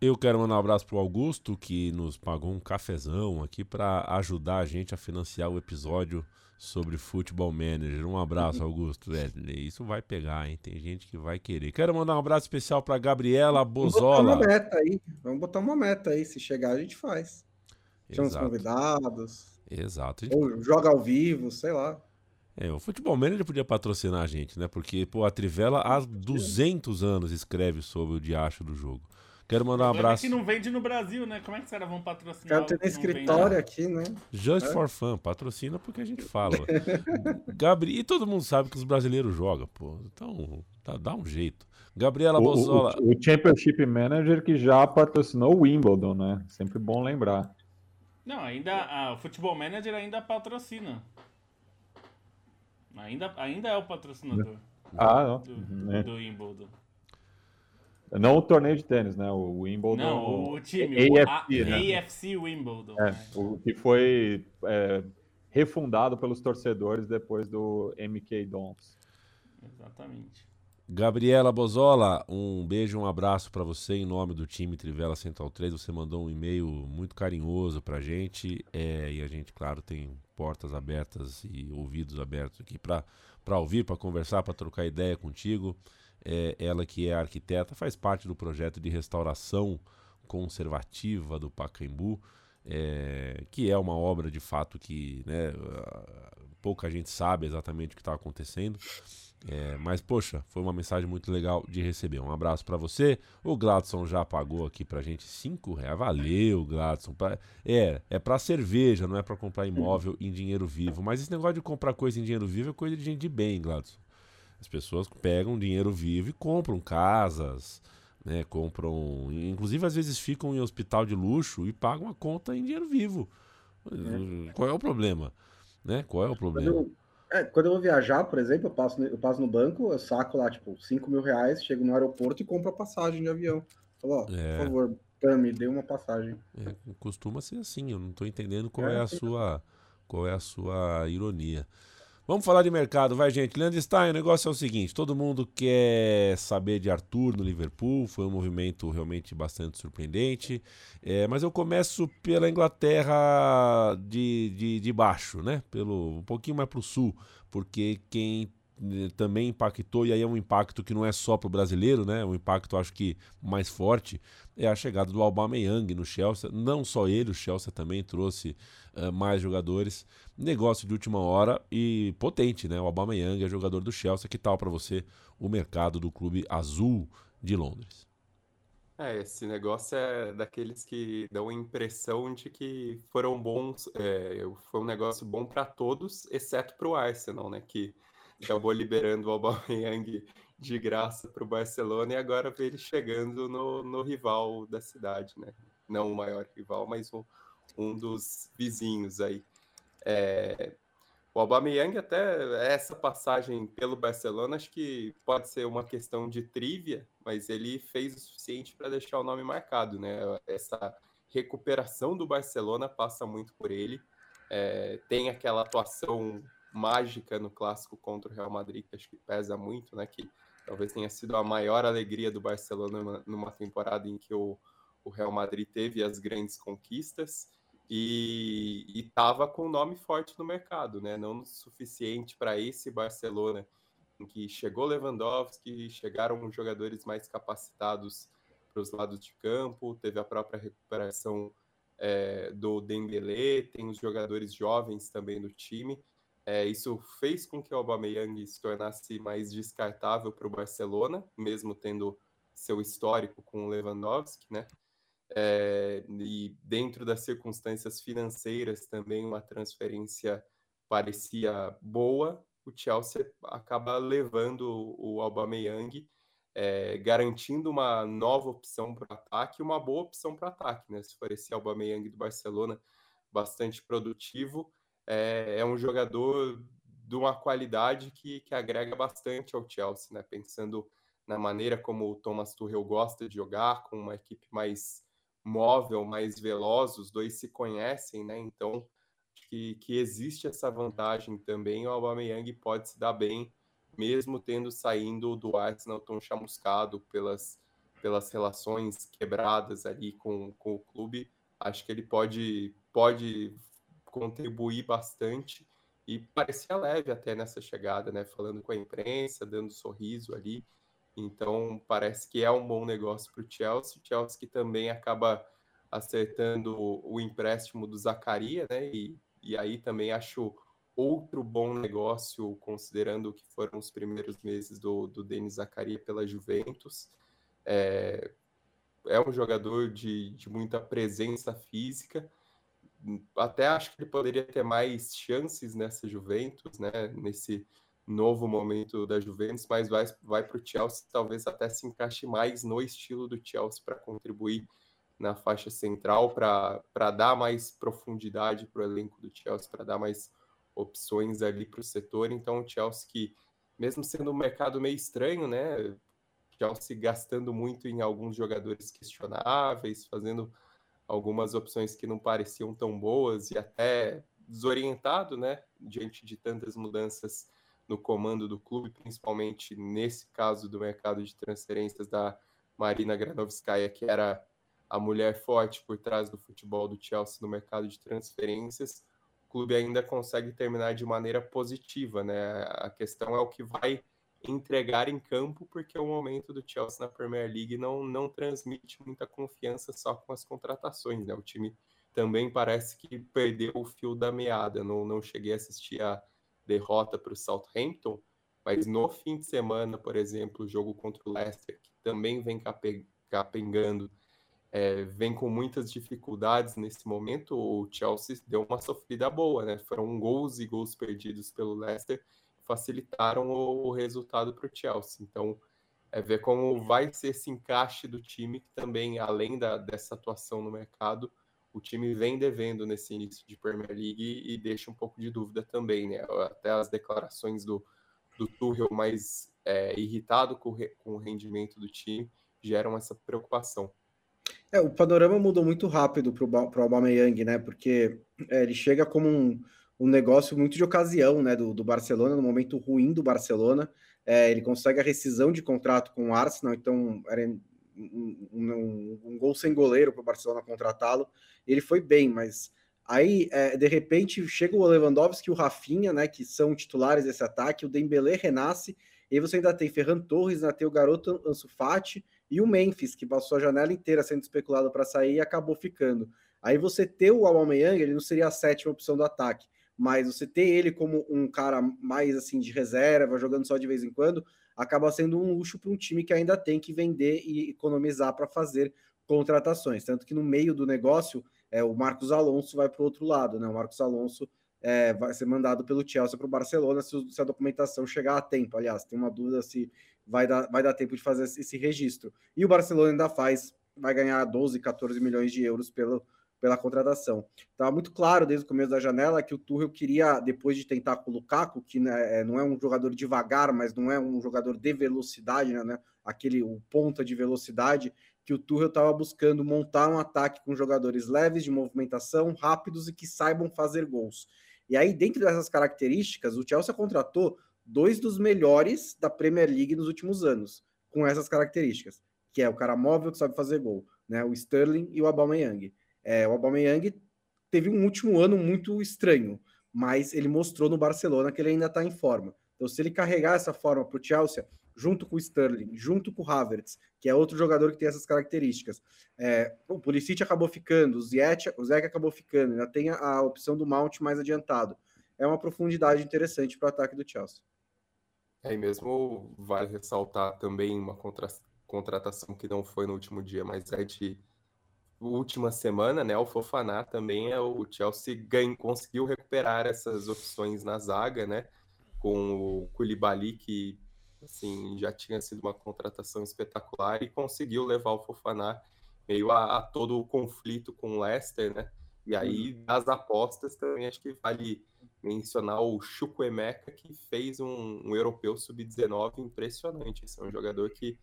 Eu quero mandar um abraço pro Augusto, que nos pagou um cafezão aqui para ajudar a gente a financiar o episódio sobre Futebol Manager. Um abraço, Augusto. É, isso vai pegar, hein? Tem gente que vai querer. Quero mandar um abraço especial para Gabriela Bozola. Vamos botar uma meta aí. Vamos botar uma meta aí. Se chegar, a gente faz. Chama os convidados. Exato. Gente... Ou joga ao vivo, sei lá. É, o Futebol Manager podia patrocinar a gente, né? Porque, pô, a Trivela há 200 anos escreve sobre o diacho do jogo. Quero mandar um abraço. É que não vende no Brasil, né? Como é que os caras vão patrocinar? Cara, tem escritório aqui, né? Just é. for fun, patrocina porque a gente fala. Gabriel, e todo mundo sabe que os brasileiros jogam, pô. Então, tá, dá um jeito. Gabriela Bozola. O, o, o, Championship Manager que já patrocinou o Wimbledon, né? Sempre bom lembrar. Não, ainda o Futebol Manager ainda patrocina. Ainda, ainda é o patrocinador. Ah, não. Do, do, é. do Wimbledon. Não o torneio de tênis, né? O Wimbledon. Não, o time. AFC, o né? AFC Wimbledon. É, né? O que foi é, refundado pelos torcedores depois do MK Dons. Exatamente. Gabriela Bozola, um beijo, um abraço para você em nome do time Trivela Central 3. Você mandou um e-mail muito carinhoso pra gente é, e a gente, claro, tem portas abertas e ouvidos abertos aqui para ouvir, para conversar, para trocar ideia contigo é, ela que é arquiteta, faz parte do projeto de restauração conservativa do Pacaembu, é, que é uma obra de fato que né, pouca gente sabe exatamente o que está acontecendo. É, mas, poxa, foi uma mensagem muito legal de receber. Um abraço para você. O Gladson já pagou aqui pra gente 5 reais. Valeu, Gladson. Pra... É, é pra cerveja, não é para comprar imóvel em dinheiro vivo. Mas esse negócio de comprar coisa em dinheiro vivo é coisa de gente de bem, Gladson. As pessoas pegam dinheiro vivo e compram casas, né? Compram. Inclusive, às vezes ficam em hospital de luxo e pagam a conta em dinheiro vivo. É. Qual é o problema? Né? Qual é o problema? Quando eu, é, quando eu vou viajar, por exemplo, eu passo, eu passo no banco, eu saco lá, tipo, 5 mil reais, chego no aeroporto e compro a passagem de avião. Falo, ó, é. por favor, me dê uma passagem. É, costuma ser assim, eu não estou entendendo qual é, é a sua qual é a sua ironia. Vamos falar de mercado, vai, gente. Leandro Stein, o negócio é o seguinte: todo mundo quer saber de Arthur no Liverpool. Foi um movimento realmente bastante surpreendente. É, mas eu começo pela Inglaterra de, de, de baixo, né? Pelo, um pouquinho mais para o sul, porque quem também impactou, e aí é um impacto que não é só para o brasileiro, né? Um impacto, acho que mais forte, é a chegada do Aubameyang no Chelsea. Não só ele, o Chelsea também trouxe uh, mais jogadores. Negócio de última hora e potente, né? O Aubameyang é jogador do Chelsea. Que tal para você o mercado do clube azul de Londres? É, esse negócio é daqueles que dão a impressão de que foram bons, é, foi um negócio bom para todos, exceto para o Arsenal, né? Que acabou liberando o Aubameyang de graça para o Barcelona e agora vê ele chegando no, no rival da cidade, né? Não o maior rival, mas um, um dos vizinhos aí. É, o Aubameyang até essa passagem pelo Barcelona acho que pode ser uma questão de trivia, mas ele fez o suficiente para deixar o nome marcado, né? Essa recuperação do Barcelona passa muito por ele. É, tem aquela atuação mágica no clássico contra o Real Madrid, que acho que pesa muito, né? Que talvez tenha sido a maior alegria do Barcelona numa temporada em que o, o Real Madrid teve as grandes conquistas e estava com um nome forte no mercado, né? Não suficiente para esse Barcelona, em que chegou Lewandowski, chegaram jogadores mais capacitados para os lados de campo, teve a própria recuperação é, do Dembélé, tem os jogadores jovens também do time. É, isso fez com que o Aubameyang se tornasse mais descartável para o Barcelona, mesmo tendo seu histórico com o Lewandowski, né? É, e dentro das circunstâncias financeiras também uma transferência parecia boa, o Chelsea acaba levando o Aubameyang, é, garantindo uma nova opção para ataque, uma boa opção para ataque, né? Se for esse Aubameyang do Barcelona, bastante produtivo, é, é um jogador de uma qualidade que, que agrega bastante ao Chelsea, né? Pensando na maneira como o Thomas Tuchel gosta de jogar, com uma equipe mais móvel, mais veloz, os dois se conhecem, né? Então, que, que existe essa vantagem também. O Aubameyang pode se dar bem, mesmo tendo saindo do Arsenal tão chamuscado pelas, pelas relações quebradas ali com, com o clube. Acho que ele pode, pode contribuir bastante e parecia leve até nessa chegada, né? Falando com a imprensa, dando sorriso ali. Então, parece que é um bom negócio para o Chelsea. Chelsea que também acaba acertando o empréstimo do Zacaria, né? E, e aí também acho outro bom negócio, considerando que foram os primeiros meses do, do Denis Zacaria pela Juventus. É, é um jogador de, de muita presença física. Até acho que ele poderia ter mais chances nessa Juventus, né? Nesse novo momento da Juventus, mas vai, vai para o Chelsea, talvez até se encaixe mais no estilo do Chelsea para contribuir na faixa central, para dar mais profundidade para o elenco do Chelsea, para dar mais opções ali para o setor. Então, o Chelsea que, mesmo sendo um mercado meio estranho, né? Chelsea gastando muito em alguns jogadores questionáveis, fazendo algumas opções que não pareciam tão boas e até desorientado, né? Diante de tantas mudanças no comando do clube, principalmente nesse caso do mercado de transferências da Marina Granovskaya, que era a mulher forte por trás do futebol do Chelsea no mercado de transferências, o clube ainda consegue terminar de maneira positiva, né? A questão é o que vai entregar em campo, porque o momento do Chelsea na Premier League não, não transmite muita confiança só com as contratações, né? O time também parece que perdeu o fio da meada. Não, não cheguei a assistir a derrota para o Southampton, mas no fim de semana, por exemplo, o jogo contra o Leicester, que também vem capengando, é, vem com muitas dificuldades nesse momento, o Chelsea deu uma sofrida boa, né? Foram gols e gols perdidos pelo Leicester, facilitaram o, o resultado para o Chelsea. Então, é ver como vai ser esse encaixe do time, que também, além da, dessa atuação no mercado, o time vem devendo nesse início de Premier League e deixa um pouco de dúvida também, né? Até as declarações do, do Tuchel mais é, irritado com, com o rendimento do time geram essa preocupação. É, o panorama mudou muito rápido para o Aubameyang, né? Porque é, ele chega como um, um negócio muito de ocasião, né? Do, do Barcelona, no momento ruim do Barcelona. É, ele consegue a rescisão de contrato com o Arsenal, então era um, um, um gol sem goleiro para o Barcelona contratá-lo. Ele foi bem, mas aí é, de repente chega o Lewandowski e o Rafinha, né, que são titulares desse ataque, o Dembélé renasce, e aí você ainda tem Ferran Torres, ainda tem o garoto Ansu Fati e o Memphis, que passou a janela inteira sendo especulado para sair e acabou ficando. Aí você ter o Aubameyang, ele não seria a sétima opção do ataque, mas você ter ele como um cara mais assim de reserva, jogando só de vez em quando, acaba sendo um luxo para um time que ainda tem que vender e economizar para fazer contratações. Tanto que no meio do negócio, é, o Marcos Alonso vai para o outro lado, né? O Marcos Alonso é, vai ser mandado pelo Chelsea para o Barcelona se, se, a documentação chegar a tempo. Aliás, tem uma dúvida se vai dar, vai dar tempo de fazer esse registro. E o Barcelona ainda faz, vai ganhar 12, 14 milhões de euros pelo, pela contratação. Estava muito claro desde o começo da janela que o Tuchel queria, depois de tentar com o Lukaku, que né, é, não é um jogador devagar, mas não é um jogador de velocidade, né, né aquele o ponta de velocidade, que o Tuchel estava buscando montar um ataque com jogadores leves de movimentação, rápidos e que saibam fazer gols. E aí, dentro dessas características, o Chelsea contratou dois dos melhores da Premier League nos últimos anos, com essas características, que é o cara móvel que sabe fazer gol, né? O Sterling e o Aubameyang. É, o Aubameyang teve um último ano muito estranho, mas ele mostrou no Barcelona que ele ainda está em forma. Então, se ele carregar essa forma para o Chelsea, junto com o Sterling, junto com o Havertz, que é outro jogador que tem essas características. É, o Pulisic acabou ficando, o o Zeke acabou ficando, ainda tem a, a, opção do Mount mais adiantado. É uma profundidade interessante para o ataque do Chelsea. É, mesmo vale ressaltar também uma contra, contratação que não foi no último dia, mas é de última semana, né? O Fofaná também é o Chelsea ganho, conseguiu recuperar essas opções na zaga, né? Com o Koulibaly que assim, já tinha sido uma contratação espetacular e conseguiu levar o Fofaná meio a, a todo o conflito com o Leicester, né? E aí, uhum. das apostas, também acho que vale mencionar o Chukwemeka, que fez um, um europeu sub-19 impressionante. Esse é um jogador que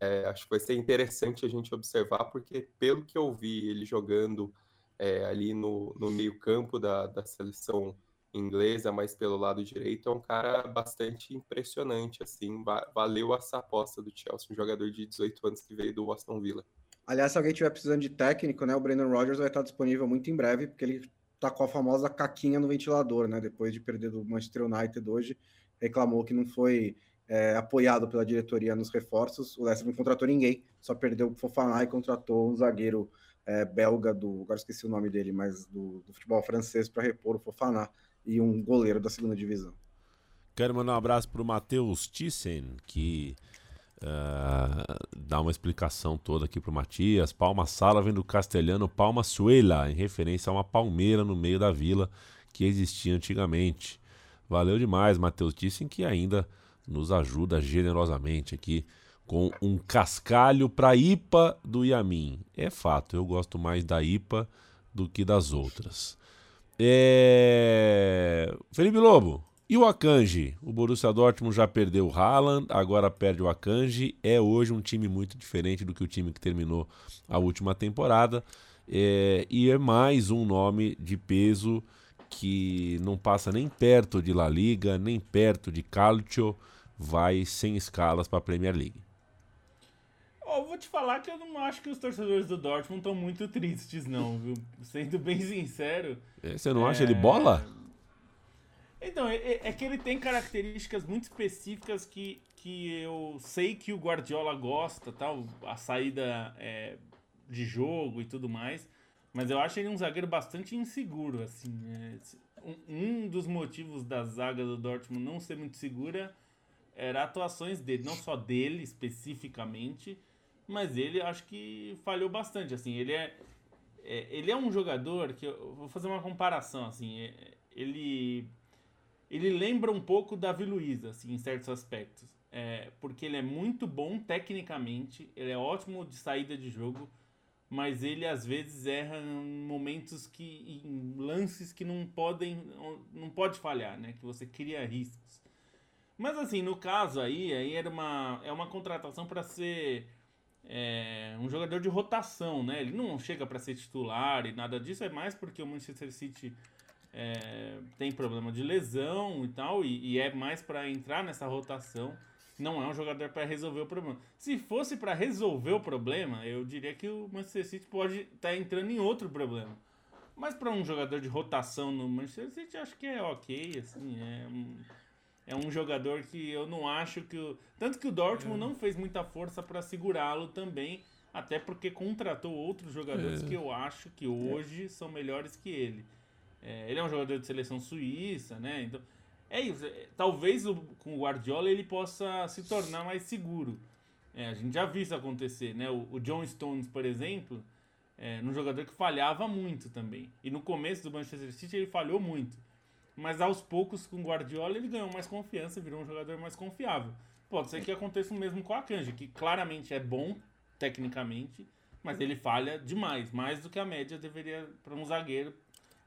é, acho que vai ser interessante a gente observar, porque pelo que eu vi ele jogando é, ali no, no meio campo da, da seleção inglesa, mas pelo lado direito, é um cara bastante impressionante, assim, valeu essa aposta do Chelsea, um jogador de 18 anos que veio do Aston Villa. Aliás, se alguém tiver precisando de técnico, né, o Brandon Rodgers vai estar disponível muito em breve, porque ele com a famosa caquinha no ventilador, né, depois de perder do Manchester United hoje, reclamou que não foi é, apoiado pela diretoria nos reforços, o Leicester não contratou ninguém, só perdeu o Fofaná e contratou um zagueiro é, belga do, agora esqueci o nome dele, mas do, do futebol francês para repor o Fofaná e um goleiro da segunda divisão. Quero mandar um abraço para o Matheus Thyssen, que uh, dá uma explicação toda aqui para o Matias. Palma Sala vem do castelhano Palma Suela, em referência a uma palmeira no meio da vila que existia antigamente. Valeu demais, Matheus Thyssen, que ainda nos ajuda generosamente aqui com um cascalho para IPA do Yamin. É fato, eu gosto mais da IPA do que das outras. É... Felipe Lobo, e o Akanji? O Borussia Dortmund já perdeu o Haaland, agora perde o Akanji. É hoje um time muito diferente do que o time que terminou a última temporada. É... E é mais um nome de peso que não passa nem perto de La Liga, nem perto de Calcio, vai sem escalas para a Premier League. Oh, vou te falar que eu não acho que os torcedores do Dortmund estão muito tristes, não, viu? Sendo bem sincero. É, você não é... acha ele bola? Então, é, é, é, que ele tem características muito específicas que, que eu sei que o Guardiola gosta, tal, a saída é, de jogo e tudo mais. Mas eu acho ele um zagueiro bastante inseguro, assim. Né? Um, um dos motivos da zaga do Dortmund não ser muito segura era atuações dele, não só dele especificamente, mas ele acho que falhou bastante, assim, ele é, é ele é um jogador que eu vou fazer uma comparação, assim, é, ele ele lembra um pouco Davi Luiz, assim, em certos aspectos, é, porque ele é muito bom tecnicamente, ele é ótimo de saída de jogo, mas ele às vezes erra em momentos que em lances que não podem não pode falhar, né? Que você cria riscos. Mas assim, no caso aí, aí era uma é uma contratação para ser é, um jogador de rotação, né? Ele não chega para ser titular e nada disso, é mais porque o Manchester City é, tem problema de lesão e tal, e, e é mais para entrar nessa rotação. Não é um jogador para resolver o problema. Se fosse para resolver o problema, eu diria que o Manchester City pode estar tá entrando em outro problema. Mas para um jogador de rotação no Manchester City, acho que é ok, assim, é é um jogador que eu não acho que. O... Tanto que o Dortmund é. não fez muita força para segurá-lo também, até porque contratou outros jogadores é. que eu acho que hoje são melhores que ele. É, ele é um jogador de seleção suíça, né? Então, é isso. É, talvez o, com o Guardiola ele possa se tornar mais seguro. É, a gente já viu isso acontecer, né? O, o John Stones, por exemplo, é um jogador que falhava muito também. E no começo do Manchester City ele falhou muito. Mas aos poucos, com o Guardiola, ele ganhou mais confiança, virou um jogador mais confiável. Pode ser que aconteça o mesmo com a Kanji, que claramente é bom tecnicamente, Mas ele falha demais, mais do que a média deveria para um zagueiro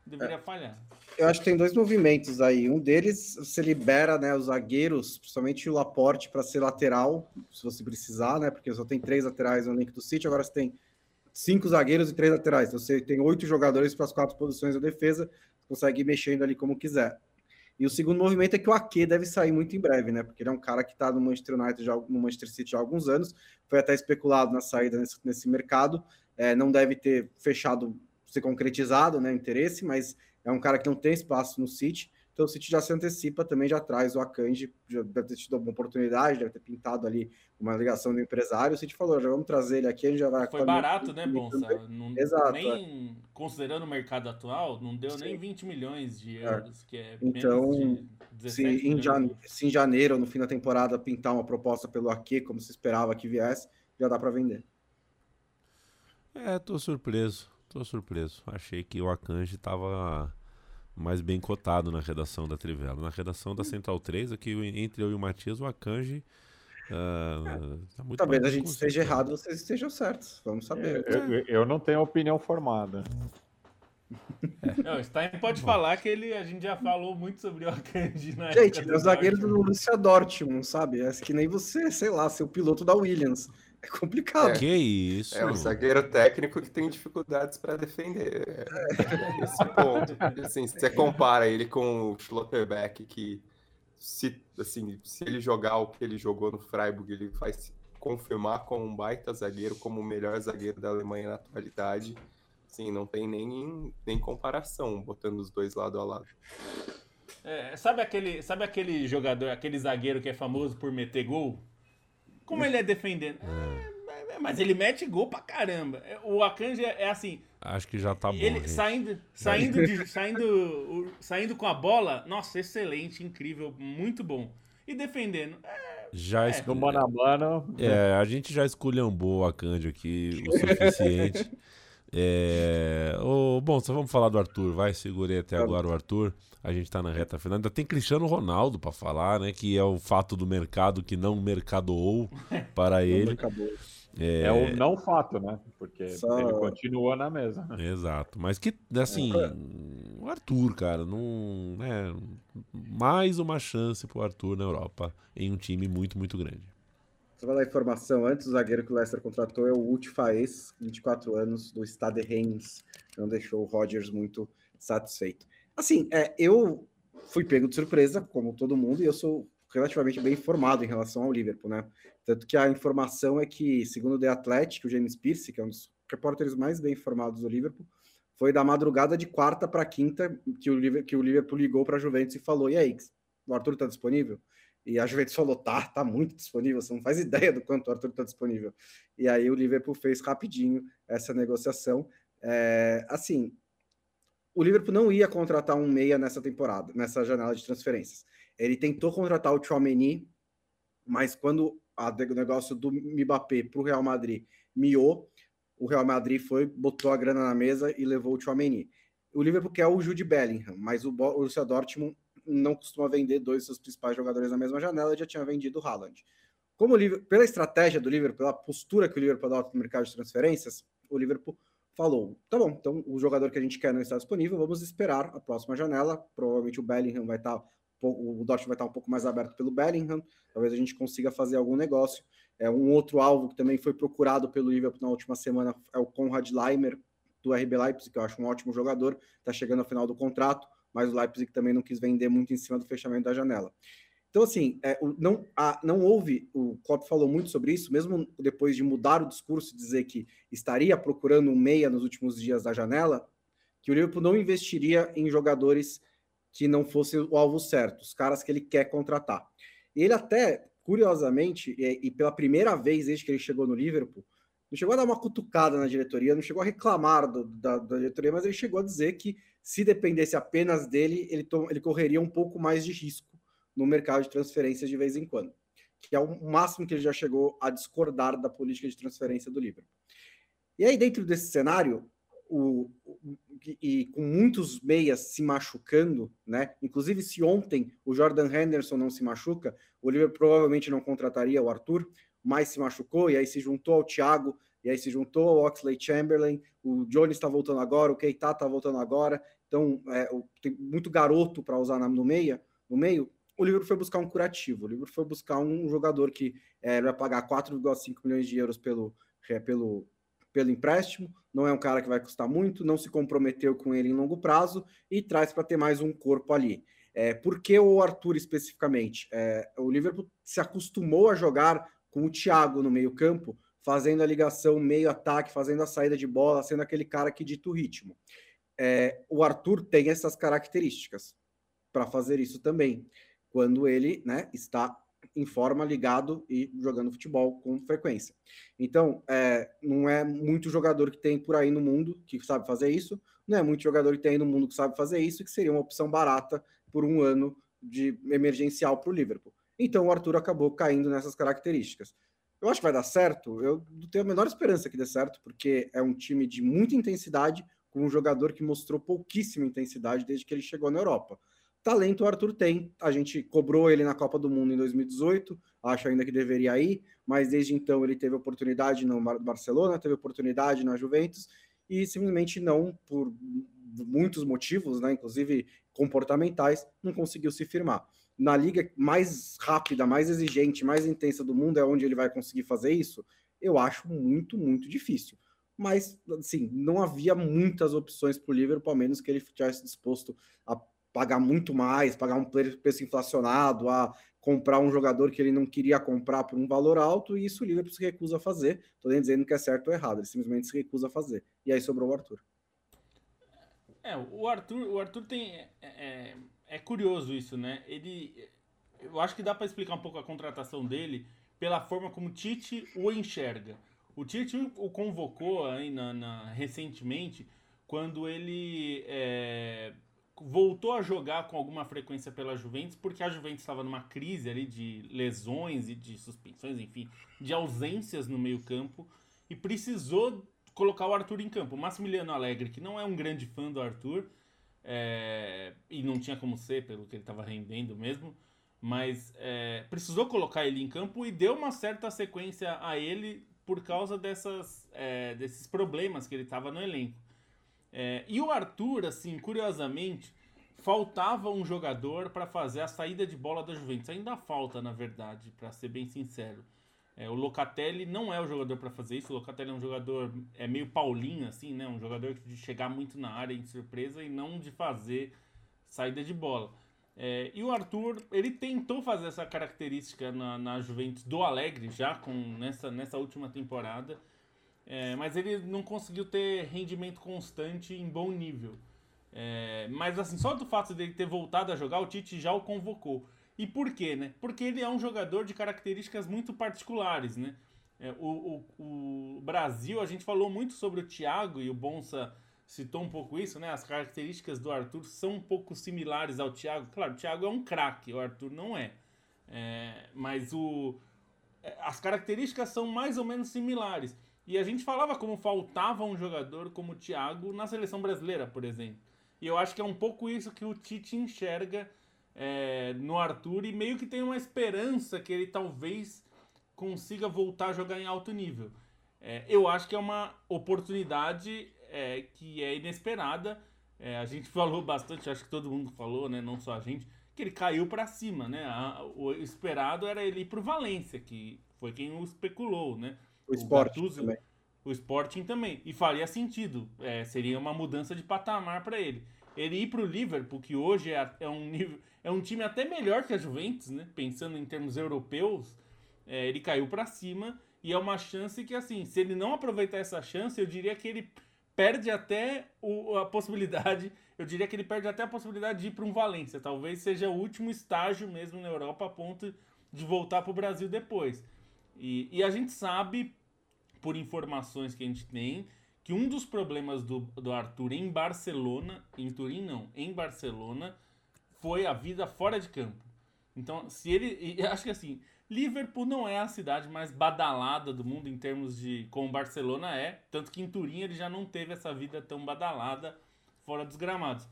deveria é. falhar. Eu acho que tem dois movimentos aí. Um deles, você libera né, os zagueiros, principalmente o Laporte, para ser lateral, se você precisar, né? Porque só tem três laterais no link do City, agora você tem cinco zagueiros e três laterais. Então você tem oito jogadores para as quatro posições da defesa, consegue ir mexendo ali como quiser. E o segundo movimento é que o Ake deve sair muito em breve, né? Porque ele é um cara que está no Manchester United, já, no Manchester City há alguns anos, foi até especulado na saída nesse, nesse mercado, é, não deve ter fechado ser concretizado, né, interesse, mas é um cara que não tem espaço no City, então o City já se antecipa, também já traz o Akanji, já deve ter tido uma oportunidade, deve ter pintado ali uma ligação do empresário, o City falou, já vamos trazer ele aqui, a gente já vai... Foi barato, né, Bonsa? Não, Exato. Nem, é. considerando o mercado atual, não deu Sim. nem 20 milhões de é. euros, é. que é então, se em, jane... se em janeiro, no fim da temporada, pintar uma proposta pelo Ake, como se esperava que viesse, já dá para vender. É, tô surpreso. Tô surpreso. Achei que o Akanji estava mais bem cotado na redação da Trivela. Na redação da Central 3, aqui entre eu e o Matias, o Akanji. Uh, tá Talvez a gente esteja errado, vocês estejam certos. Vamos saber. Eu, eu, eu não tenho opinião formada. É. Não, o Stein pode falar que ele, a gente já falou muito sobre o Akanji na Gente, é o zagueiro do Borussia Dortmund, sabe? É que nem você, sei lá, ser o piloto da Williams. É complicado. É, que isso? É um zagueiro técnico que tem dificuldades para defender. É, esse ponto. Assim, você compara ele com o Schlotterbeck, que se, assim, se ele jogar o que ele jogou no Freiburg, ele vai se confirmar como um baita zagueiro, como o melhor zagueiro da Alemanha na atualidade. Sim, não tem nem, nem comparação botando os dois lado a lado. É, sabe, aquele, sabe aquele jogador, aquele zagueiro que é famoso por meter gol? Como ele é defendendo? É. é. mas ele mete gol pra caramba. É, o Akanji é, assim. Acho que já tá bom. Ele saindo, saindo, de, saindo, saindo com a bola, nossa, excelente, incrível, muito bom. E defendendo, é, já é, no mano a mano. É, a gente já esculhambou o Akanji aqui o suficiente. é, oh, bom, só vamos falar do Arthur, vai, segurei até agora o Arthur. A gente está na reta final. Ainda tem Cristiano Ronaldo para falar, né? Que é o fato do mercado que não mercadoou para ele. É... é o não fato, né? Porque Só... ele continua na mesa. Né? Exato. Mas que, assim, é. o Arthur, cara, não. Né, mais uma chance pro Arthur na Europa em um time muito, muito grande. Só vai dar informação: antes, o zagueiro que o Leicester contratou é o Uti Faes, 24 anos, do Stade Reims. Não deixou o Rodgers muito satisfeito. Assim, é, eu fui pego de surpresa, como todo mundo, e eu sou relativamente bem informado em relação ao Liverpool, né? Tanto que a informação é que, segundo o The Athletic, o James Pierce, que é um dos repórteres mais bem informados do Liverpool, foi da madrugada de quarta para quinta que o, Liverpool, que o Liverpool ligou para a Juventus e falou: e aí, o Arthur está disponível? E a Juventus falou: tá, tá muito disponível, você não faz ideia do quanto o Arthur está disponível. E aí o Liverpool fez rapidinho essa negociação. É, assim, o Liverpool não ia contratar um meia nessa temporada, nessa janela de transferências. Ele tentou contratar o Chouameni, mas quando a, o negócio do Mbappé para o Real Madrid miou, o Real Madrid foi, botou a grana na mesa e levou o Chouameni. O Liverpool quer o Jude Bellingham, mas o Borussia Dortmund não costuma vender dois dos seus principais jogadores na mesma janela, já tinha vendido o Haaland. Como o pela estratégia do Liverpool, pela postura que o Liverpool adota no mercado de transferências, o Liverpool falou: tá bom, então o jogador que a gente quer não está disponível, vamos esperar a próxima janela. Provavelmente o Bellingham vai estar, o Dortmund vai estar um pouco mais aberto pelo Bellingham, talvez a gente consiga fazer algum negócio. É um outro alvo que também foi procurado pelo Liverpool na última semana é o Konrad Leimer do RB Leipzig, que eu acho um ótimo jogador, está chegando ao final do contrato, mas o Leipzig também não quis vender muito em cima do fechamento da janela. Então, assim, é, não, a, não houve, o Klopp falou muito sobre isso, mesmo depois de mudar o discurso, dizer que estaria procurando um meia nos últimos dias da janela, que o Liverpool não investiria em jogadores que não fossem o alvo certo, os caras que ele quer contratar. E ele até, curiosamente, e, e pela primeira vez desde que ele chegou no Liverpool, não chegou a dar uma cutucada na diretoria, não chegou a reclamar do, da, da, diretoria, mas ele chegou a dizer que se dependesse apenas dele, ele, to, ele correria um pouco mais de risco no mercado de transferências de vez em quando, que é o máximo que ele já chegou a discordar da política de transferência do Liverpool. E aí, dentro desse cenário, o, o, e com muitos meias se machucando, né? Inclusive, se ontem o Jordan Henderson não se machuca, o Liverpool provavelmente não contrataria o Arthur, mas se machucou e aí se juntou ao Thiago e aí se juntou o Oxley Chamberlain, o Jones está voltando agora, o Keita está voltando agora, então é, tem muito garoto para usar no, meia, no meio. O Liverpool foi buscar um curativo, o Liverpool foi buscar um jogador que é, vai pagar 4,5 milhões de euros pelo, é, pelo, pelo empréstimo, não é um cara que vai custar muito, não se comprometeu com ele em longo prazo e traz para ter mais um corpo ali. É, por que o Arthur especificamente? É, o Liverpool se acostumou a jogar com o Thiago no meio-campo, fazendo a ligação meio-ataque, fazendo a saída de bola, sendo aquele cara que dita o ritmo. É, o Arthur tem essas características para fazer isso também, quando ele né, está em forma, ligado e jogando futebol com frequência. Então, é, não é muito jogador que tem por aí no mundo que sabe fazer isso, não é muito jogador que tem aí no mundo que sabe fazer isso, que seria uma opção barata por um ano de emergencial para o Liverpool. Então, o Arthur acabou caindo nessas características. Eu acho que vai dar certo, eu tenho a menor esperança que dê certo, porque é um time de muita intensidade, com um jogador que mostrou pouquíssima intensidade desde que ele chegou na Europa. Talento o Arthur tem. A gente cobrou ele na Copa do Mundo em 2018, acho ainda que deveria ir, mas desde então ele teve oportunidade no Barcelona, teve oportunidade na Juventus e simplesmente não, por muitos motivos, né, inclusive comportamentais, não conseguiu se firmar. Na liga mais rápida, mais exigente, mais intensa do mundo é onde ele vai conseguir fazer isso? Eu acho muito, muito difícil. Mas, assim, não havia muitas opções para o Liverpool, ao menos que ele estivesse disposto a pagar muito mais, pagar um preço inflacionado, a comprar um jogador que ele não queria comprar por um valor alto, e isso o Liverpool se recusa a fazer. Estou nem dizendo que é certo ou errado, ele simplesmente se recusa a fazer. E aí sobrou o Arthur. É, o Arthur, o Arthur tem. É, é, é curioso isso, né? Ele. Eu acho que dá para explicar um pouco a contratação dele pela forma como o Tite o enxerga. O Tite o convocou aí na, na recentemente quando ele é, voltou a jogar com alguma frequência pela Juventus, porque a Juventus estava numa crise ali de lesões e de suspensões, enfim, de ausências no meio-campo e precisou colocar o Arthur em campo. O Massimiliano Alegre, que não é um grande fã do Arthur, é, e não tinha como ser, pelo que ele estava rendendo mesmo, mas é, precisou colocar ele em campo e deu uma certa sequência a ele por causa dessas, é, desses problemas que ele estava no elenco. É, e o Arthur, assim, curiosamente, faltava um jogador para fazer a saída de bola da Juventus. Ainda falta, na verdade, para ser bem sincero. É, o Locatelli não é o jogador para fazer isso. O Locatelli é um jogador é meio Paulinho, assim, né? Um jogador de chegar muito na área em surpresa e não de fazer saída de bola. É, e o Arthur, ele tentou fazer essa característica na, na Juventus do Alegre já com nessa, nessa última temporada. É, mas ele não conseguiu ter rendimento constante em bom nível. É, mas assim, só do fato dele ter voltado a jogar, o Tite já o convocou. E por quê, né? Porque ele é um jogador de características muito particulares, né? É, o, o, o, Brasil, a gente falou muito sobre o Thiago e o Bonsa citou um pouco isso, né? As características do Arthur são um pouco similares ao Thiago. Claro, o Thiago é um craque, o Arthur não é. é mas o, é, as características são mais ou menos similares. E a gente falava como faltava um jogador como o Thiago na seleção brasileira, por exemplo. E eu acho que é um pouco isso que o Tite enxerga é, no Arthur e meio que tem uma esperança que ele talvez consiga voltar a jogar em alto nível. É, eu acho que é uma oportunidade é, que é inesperada. É, a gente falou bastante, acho que todo mundo falou, né, não só a gente, que ele caiu para cima, né? A, o esperado era ele ir para o Valência, que foi quem o especulou, né? O, Sporting também. O Sporting também. E faria sentido. É, seria uma mudança de patamar para ele. Ele ir para o Liverpool, que hoje é, é, um nível, é um time até melhor que a Juventus, né? Pensando em termos europeus, é, ele caiu para cima e é uma chance que, assim, se ele não aproveitar essa chance, eu diria que ele perde até o, a possibilidade, eu diria que ele perde até a possibilidade de ir para um Valência. Talvez seja o último estágio mesmo na Europa a ponto de voltar para o Brasil depois. E, e a gente sabe, por informações que a gente tem, que um dos problemas do, do Arthur em Barcelona, em Turim não, em Barcelona, foi a vida fora de campo. Então, se ele. acho que assim, Liverpool não é a cidade mais badalada do mundo em termos de. como Barcelona é. Tanto que em Turim ele já não teve essa vida tão badalada fora dos gramados.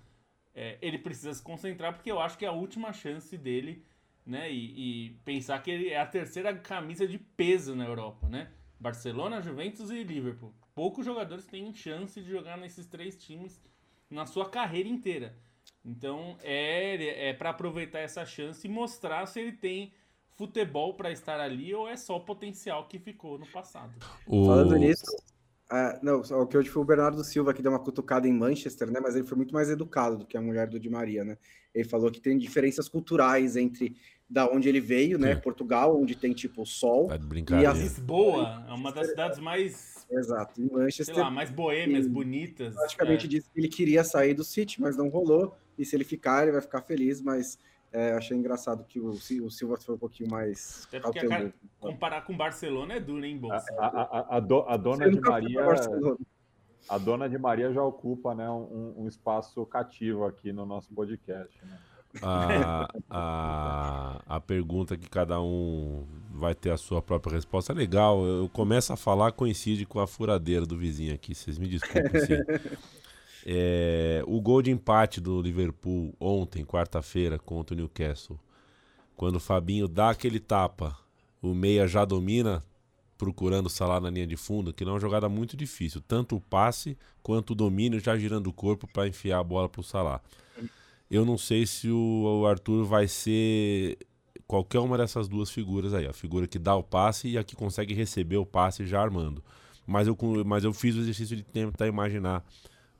É, ele precisa se concentrar porque eu acho que é a última chance dele né? E, e, pensar que ele é a terceira camisa de peso na Europa, né? Barcelona, Juventus e Liverpool. Poucos jogadores têm chance de jogar nesses três times na sua carreira inteira. Então é, é para aproveitar essa chance e mostrar se ele tem futebol para estar ali ou é só o potencial que ficou no passado. O... Falando nisso, uh, não, o que hoje foi o Bernardo Silva que deu uma cutucada em Manchester, né? Mas ele foi muito mais educado do que a mulher do Di Maria, né? Ele falou que tem diferenças culturais entre da onde ele veio, né? Portugal, onde tem tipo sol. Tá e a Lisboa é uma das cidades mais Exato, em Manchester. Sei lá, mais boêmias, bonitas. Praticamente é. disse que ele queria sair do City, mas não rolou. E se ele ficar, ele vai ficar feliz, mas é, achei engraçado que o, o Silva foi um pouquinho mais. Até porque a, comparar com o Barcelona é duro, hein, Bolsa? A, a, a, do, a dona de Maria. A dona de Maria já ocupa né, um, um espaço cativo aqui no nosso podcast. Né? A, a, a pergunta que cada um vai ter a sua própria resposta é legal. Eu começo a falar, coincide com a furadeira do vizinho aqui. Vocês me desculpem. Sim. É, o gol de empate do Liverpool ontem, quarta-feira, contra o Newcastle. Quando o Fabinho dá aquele tapa, o meia já domina, procurando o Salah na linha de fundo, que não é uma jogada muito difícil. Tanto o passe quanto o domínio já girando o corpo para enfiar a bola para o Salah. Eu não sei se o Arthur vai ser qualquer uma dessas duas figuras aí. A figura que dá o passe e a que consegue receber o passe já armando. Mas eu, mas eu fiz o exercício de tentar imaginar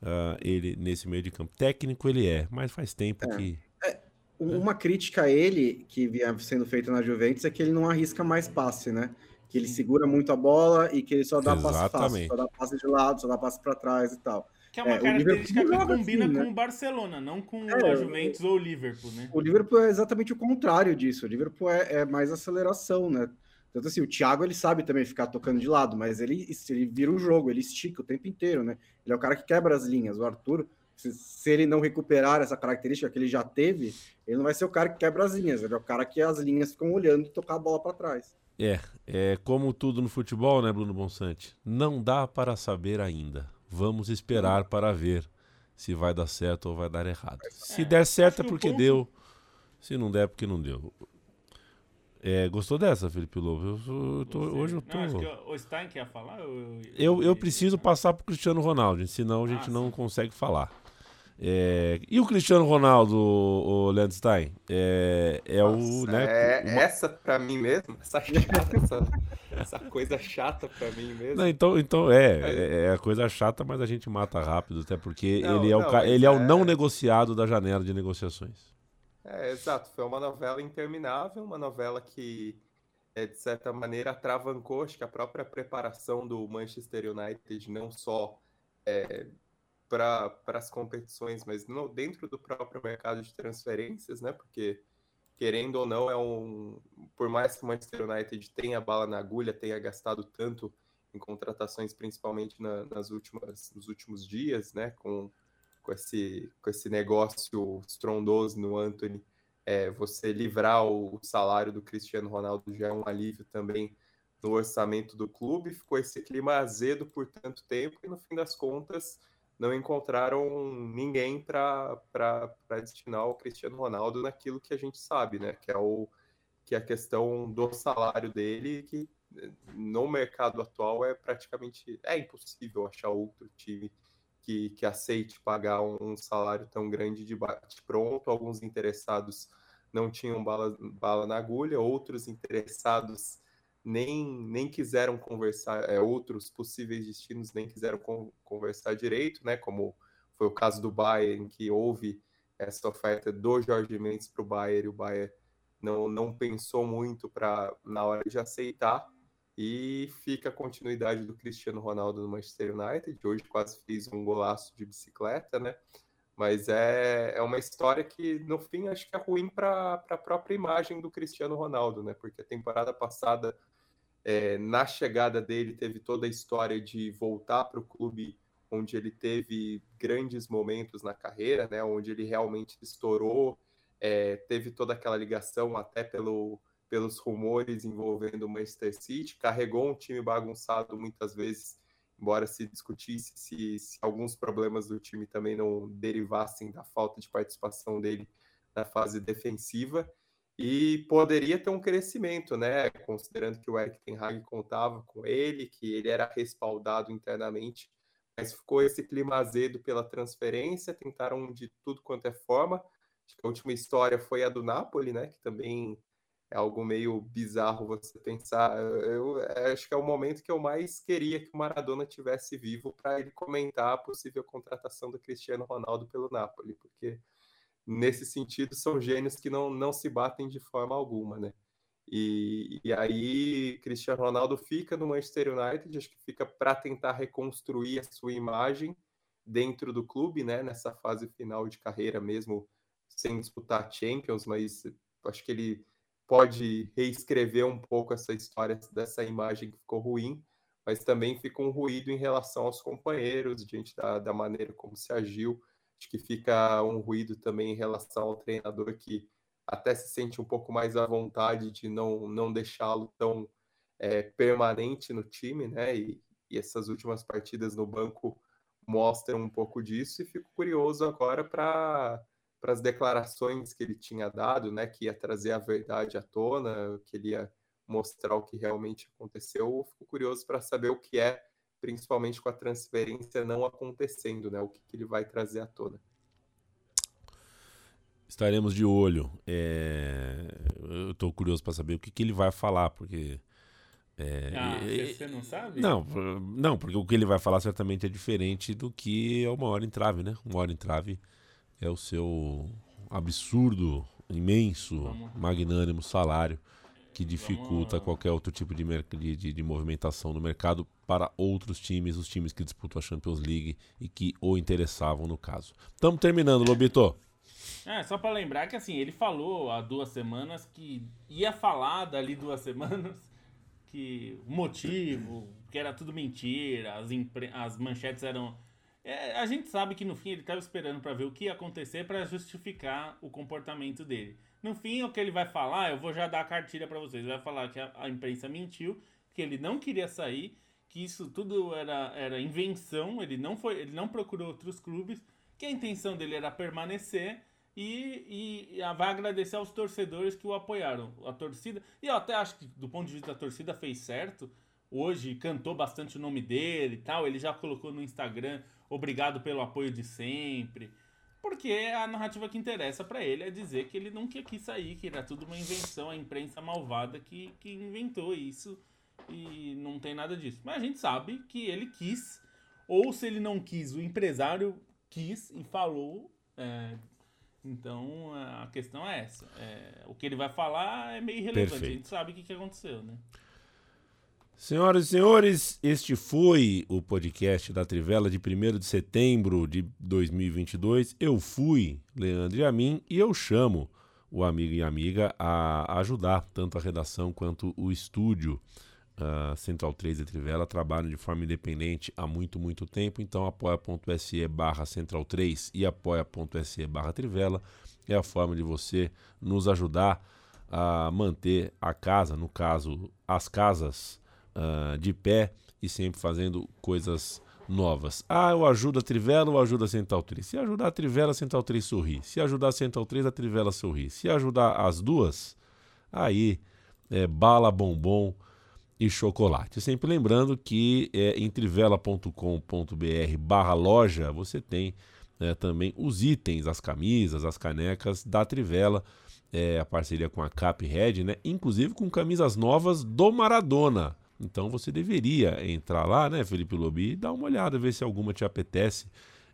uh, ele nesse meio de campo. Técnico ele é, mas faz tempo é. que. É, uma crítica a ele, que vinha sendo feita na Juventus, é que ele não arrisca mais passe, né? Que ele segura muito a bola e que ele só dá Exatamente. passe fácil, só dá passe de lado, só dá passe para trás e tal. Que é uma é, característica que combina assim, com né? o Barcelona, não com é, o Juventus ou o Liverpool, né? O Liverpool é exatamente o contrário disso. O Liverpool é, é mais aceleração, né? Tanto assim, o Thiago ele sabe também ficar tocando de lado, mas ele, ele vira o jogo, ele estica o tempo inteiro, né? Ele é o cara que quebra as linhas. O Arthur, se, se, ele não recuperar essa característica que ele já teve, ele não vai ser o cara que quebra as linhas, ele é o cara que as linhas ficam olhando e tocar a bola para trás. É, é como tudo no futebol, né, Bruno Bonsante? Não dá para saber ainda. Vamos esperar para ver se vai dar certo ou vai dar errado. Se é, der certo é porque deu, se não der é porque não deu. É, gostou dessa, Felipe Lobo? Eu, eu tô, hoje eu tô. Não, o Stein quer falar? Eu, eu, eu preciso passar pro Cristiano Ronaldo, senão a gente ah, não sim. consegue falar. É, e o Cristiano Ronaldo, o Leandro Stein? É, é Nossa, o. Né, é uma... essa pra mim mesmo? Essa, chata, essa, essa, coisa chata pra mim mesmo. Não, então, então é, é, é, a coisa chata, mas a gente mata rápido, até porque não, ele, é, não, o, ele é o não é negociado da janela de negociações. É, exato. Foi uma novela interminável, uma novela que, é, de certa maneira, atravancou acho que a própria preparação do Manchester United, não só é, para as competições, mas no, dentro do próprio mercado de transferências, né? Porque, querendo ou não, é um. Por mais que o Manchester United tenha bala na agulha, tenha gastado tanto em contratações, principalmente na, nas últimas, nos últimos dias, né? Com com esse, com esse negócio estrondoso no Anthony, é, você livrar o salário do Cristiano Ronaldo já é um alívio também no orçamento do clube. Ficou esse clima azedo por tanto tempo e, no fim das contas, não encontraram ninguém para destinar o Cristiano Ronaldo naquilo que a gente sabe, né? Que é, o, que é a questão do salário dele, que no mercado atual é praticamente é impossível achar outro time que, que aceite pagar um, um salário tão grande de bate-pronto. Alguns interessados não tinham bala, bala na agulha, outros interessados nem, nem quiseram conversar, é, outros possíveis destinos nem quiseram con conversar direito, né? Como foi o caso do Bayern, que houve essa oferta do Jorge Mendes para o Bayern, e o Bayern não, não pensou muito para na hora de aceitar. E fica a continuidade do Cristiano Ronaldo no Manchester United. Hoje quase fez um golaço de bicicleta, né? Mas é, é uma história que, no fim, acho que é ruim para a própria imagem do Cristiano Ronaldo, né? Porque a temporada passada, é, na chegada dele, teve toda a história de voltar para o clube onde ele teve grandes momentos na carreira, né? Onde ele realmente estourou, é, teve toda aquela ligação até pelo pelos rumores envolvendo o Manchester City, carregou um time bagunçado muitas vezes, embora se discutisse se, se, alguns problemas do time também não derivassem da falta de participação dele na fase defensiva. e poderia ter um crescimento, né? Considerando que o Eric Ten Hag contava com ele, que ele era respaldado internamente, mas ficou esse clima azedo pela transferência, tentaram de tudo quanto é forma. Acho que a última história foi a do Napoli, né? Que também é algo meio bizarro você pensar. Eu, eu acho que é o momento que eu mais queria que o Maradona tivesse vivo para ele comentar a possível contratação do Cristiano Ronaldo pelo Napoli, porque nesse sentido, são gênios que não, não se batem de forma alguma, né? E, e aí, Cristiano Ronaldo fica no Manchester United, acho que fica para tentar reconstruir a sua imagem dentro do clube, né? Nessa fase final de carreira mesmo, sem disputar Champions, mas acho que ele pode reescrever um pouco essa história dessa imagem que ficou ruim, mas também fica um ruído em relação aos companheiros, diante da, da maneira como se agiu. Acho que fica um ruído também em relação ao treinador que até se sente um pouco mais à vontade de não, não deixá-lo tão é, permanente no time, né? E, e essas últimas partidas no banco mostram um pouco disso e fico curioso agora para para as declarações que ele tinha dado, né, que ia trazer a verdade à tona, que ele ia mostrar o que realmente aconteceu. Eu fico curioso para saber o que é principalmente com a transferência não acontecendo, né? O que, que ele vai trazer à tona. Estaremos de olho. É... Eu estou curioso para saber o que, que ele vai falar, porque. É... Ah, você não sabe? Não, não, porque o que ele vai falar certamente é diferente do que é uma hora entrave, né? Uma hora entrave é o seu absurdo, imenso, magnânimo salário que dificulta qualquer outro tipo de, de, de, movimentação no mercado para outros times, os times que disputam a Champions League e que o interessavam no caso. Estamos terminando, Lobito. É, só para lembrar que assim, ele falou há duas semanas que ia falar dali duas semanas que o motivo, que era tudo mentira, as, as manchetes eram. É, a gente sabe que no fim ele estava esperando para ver o que ia acontecer para justificar o comportamento dele. No fim, o que ele vai falar, eu vou já dar a cartilha para vocês. Ele vai falar que a, a, imprensa mentiu, que ele não queria sair, que isso tudo era, era invenção, ele não foi, ele não procurou outros clubes, que a intenção dele era permanecer e, e, e vai agradecer aos torcedores que o apoiaram. A torcida, e eu até acho que do ponto de vista da torcida fez certo. Hoje cantou bastante o nome dele e tal, ele já colocou no Instagram, obrigado pelo apoio de sempre. Porque a narrativa que interessa para ele é dizer que ele nunca quis sair, que era tudo uma invenção, a imprensa malvada que, que inventou isso e não tem nada disso. Mas a gente sabe que ele quis, ou se ele não quis, o empresário quis e falou. É, então a questão é essa. É, o que ele vai falar é meio irrelevante. Perfeito. A gente sabe o que, que aconteceu, né? Senhoras e senhores, este foi o podcast da Trivela de 1 de setembro de 2022. Eu fui Leandro e a mim e eu chamo o amigo e amiga a ajudar tanto a redação quanto o estúdio. Uh, Central 3 e Trivela trabalham de forma independente há muito, muito tempo, então apoia.se barra Central 3 e apoia.se barra Trivela é a forma de você nos ajudar a manter a casa, no caso, as casas uh, de pé e sempre fazendo coisas novas. Ah, eu ajudo a Trivela ou ajudo a Central 3? Se ajudar a Trivela, a Central 3 sorri. Se ajudar a Central 3, a Trivela sorri. Se ajudar as duas, aí é bala, bombom e chocolate. Sempre lembrando que é, em trivela.com.br barra loja você tem é, também os itens, as camisas, as canecas da Trivela, é, a parceria com a Caphead, né? inclusive com camisas novas do Maradona. Então você deveria entrar lá, né, Felipe Lobi, e dar uma olhada, ver se alguma te apetece.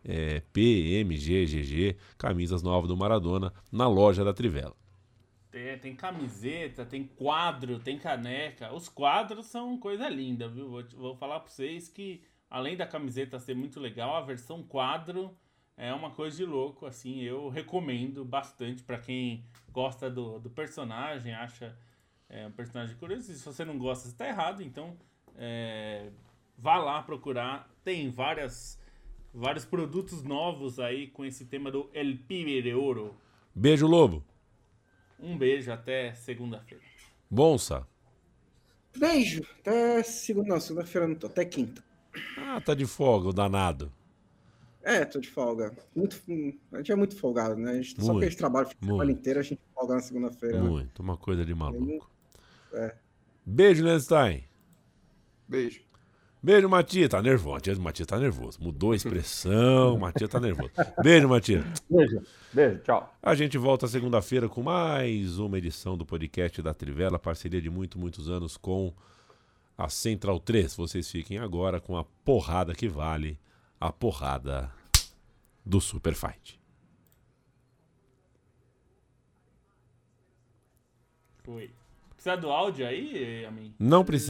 É, P, M, G, GG, camisas novas do Maradona na loja da Trivela. Tem, camiseta, tem quadro, tem caneca. Os quadros são coisa linda, viu? Vou, vou falar para vocês que, além da camiseta ser muito legal, a versão quadro é uma coisa de louco. Assim, eu recomendo bastante para quem gosta do, do personagem, acha é um personagem curioso. Se você não gosta, você está errado. Então, é, vá lá procurar. Tem várias, vários produtos novos aí com esse tema do El Pibe de Ouro. Beijo, Lobo. Um beijo, até segunda-feira. Bonsa. Beijo. Até segunda, não, segunda-feira não tô, até quinta. Ah, tá de folga, o danado. É, tô de folga. Muito, a gente é muito folgado, né? A gente, muito, só que a gente trabalha a semana inteira, a gente folga na segunda-feira. Muito, né? uma coisa de maluco. É. Beijo, Lenstein. Beijo. Beijo, Matias. Tá nervoso. O Matias tá nervoso. Mudou a expressão. o Matias tá nervoso. Beijo, Matias. Beijo. Beijo. Tchau. A gente volta segunda-feira com mais uma edição do podcast da Trivela, parceria de muito, muitos anos com a Central 3. Vocês fiquem agora com a porrada que vale a porrada do Super Fight. Foi. Precisa do áudio aí, Amin? Não precisa.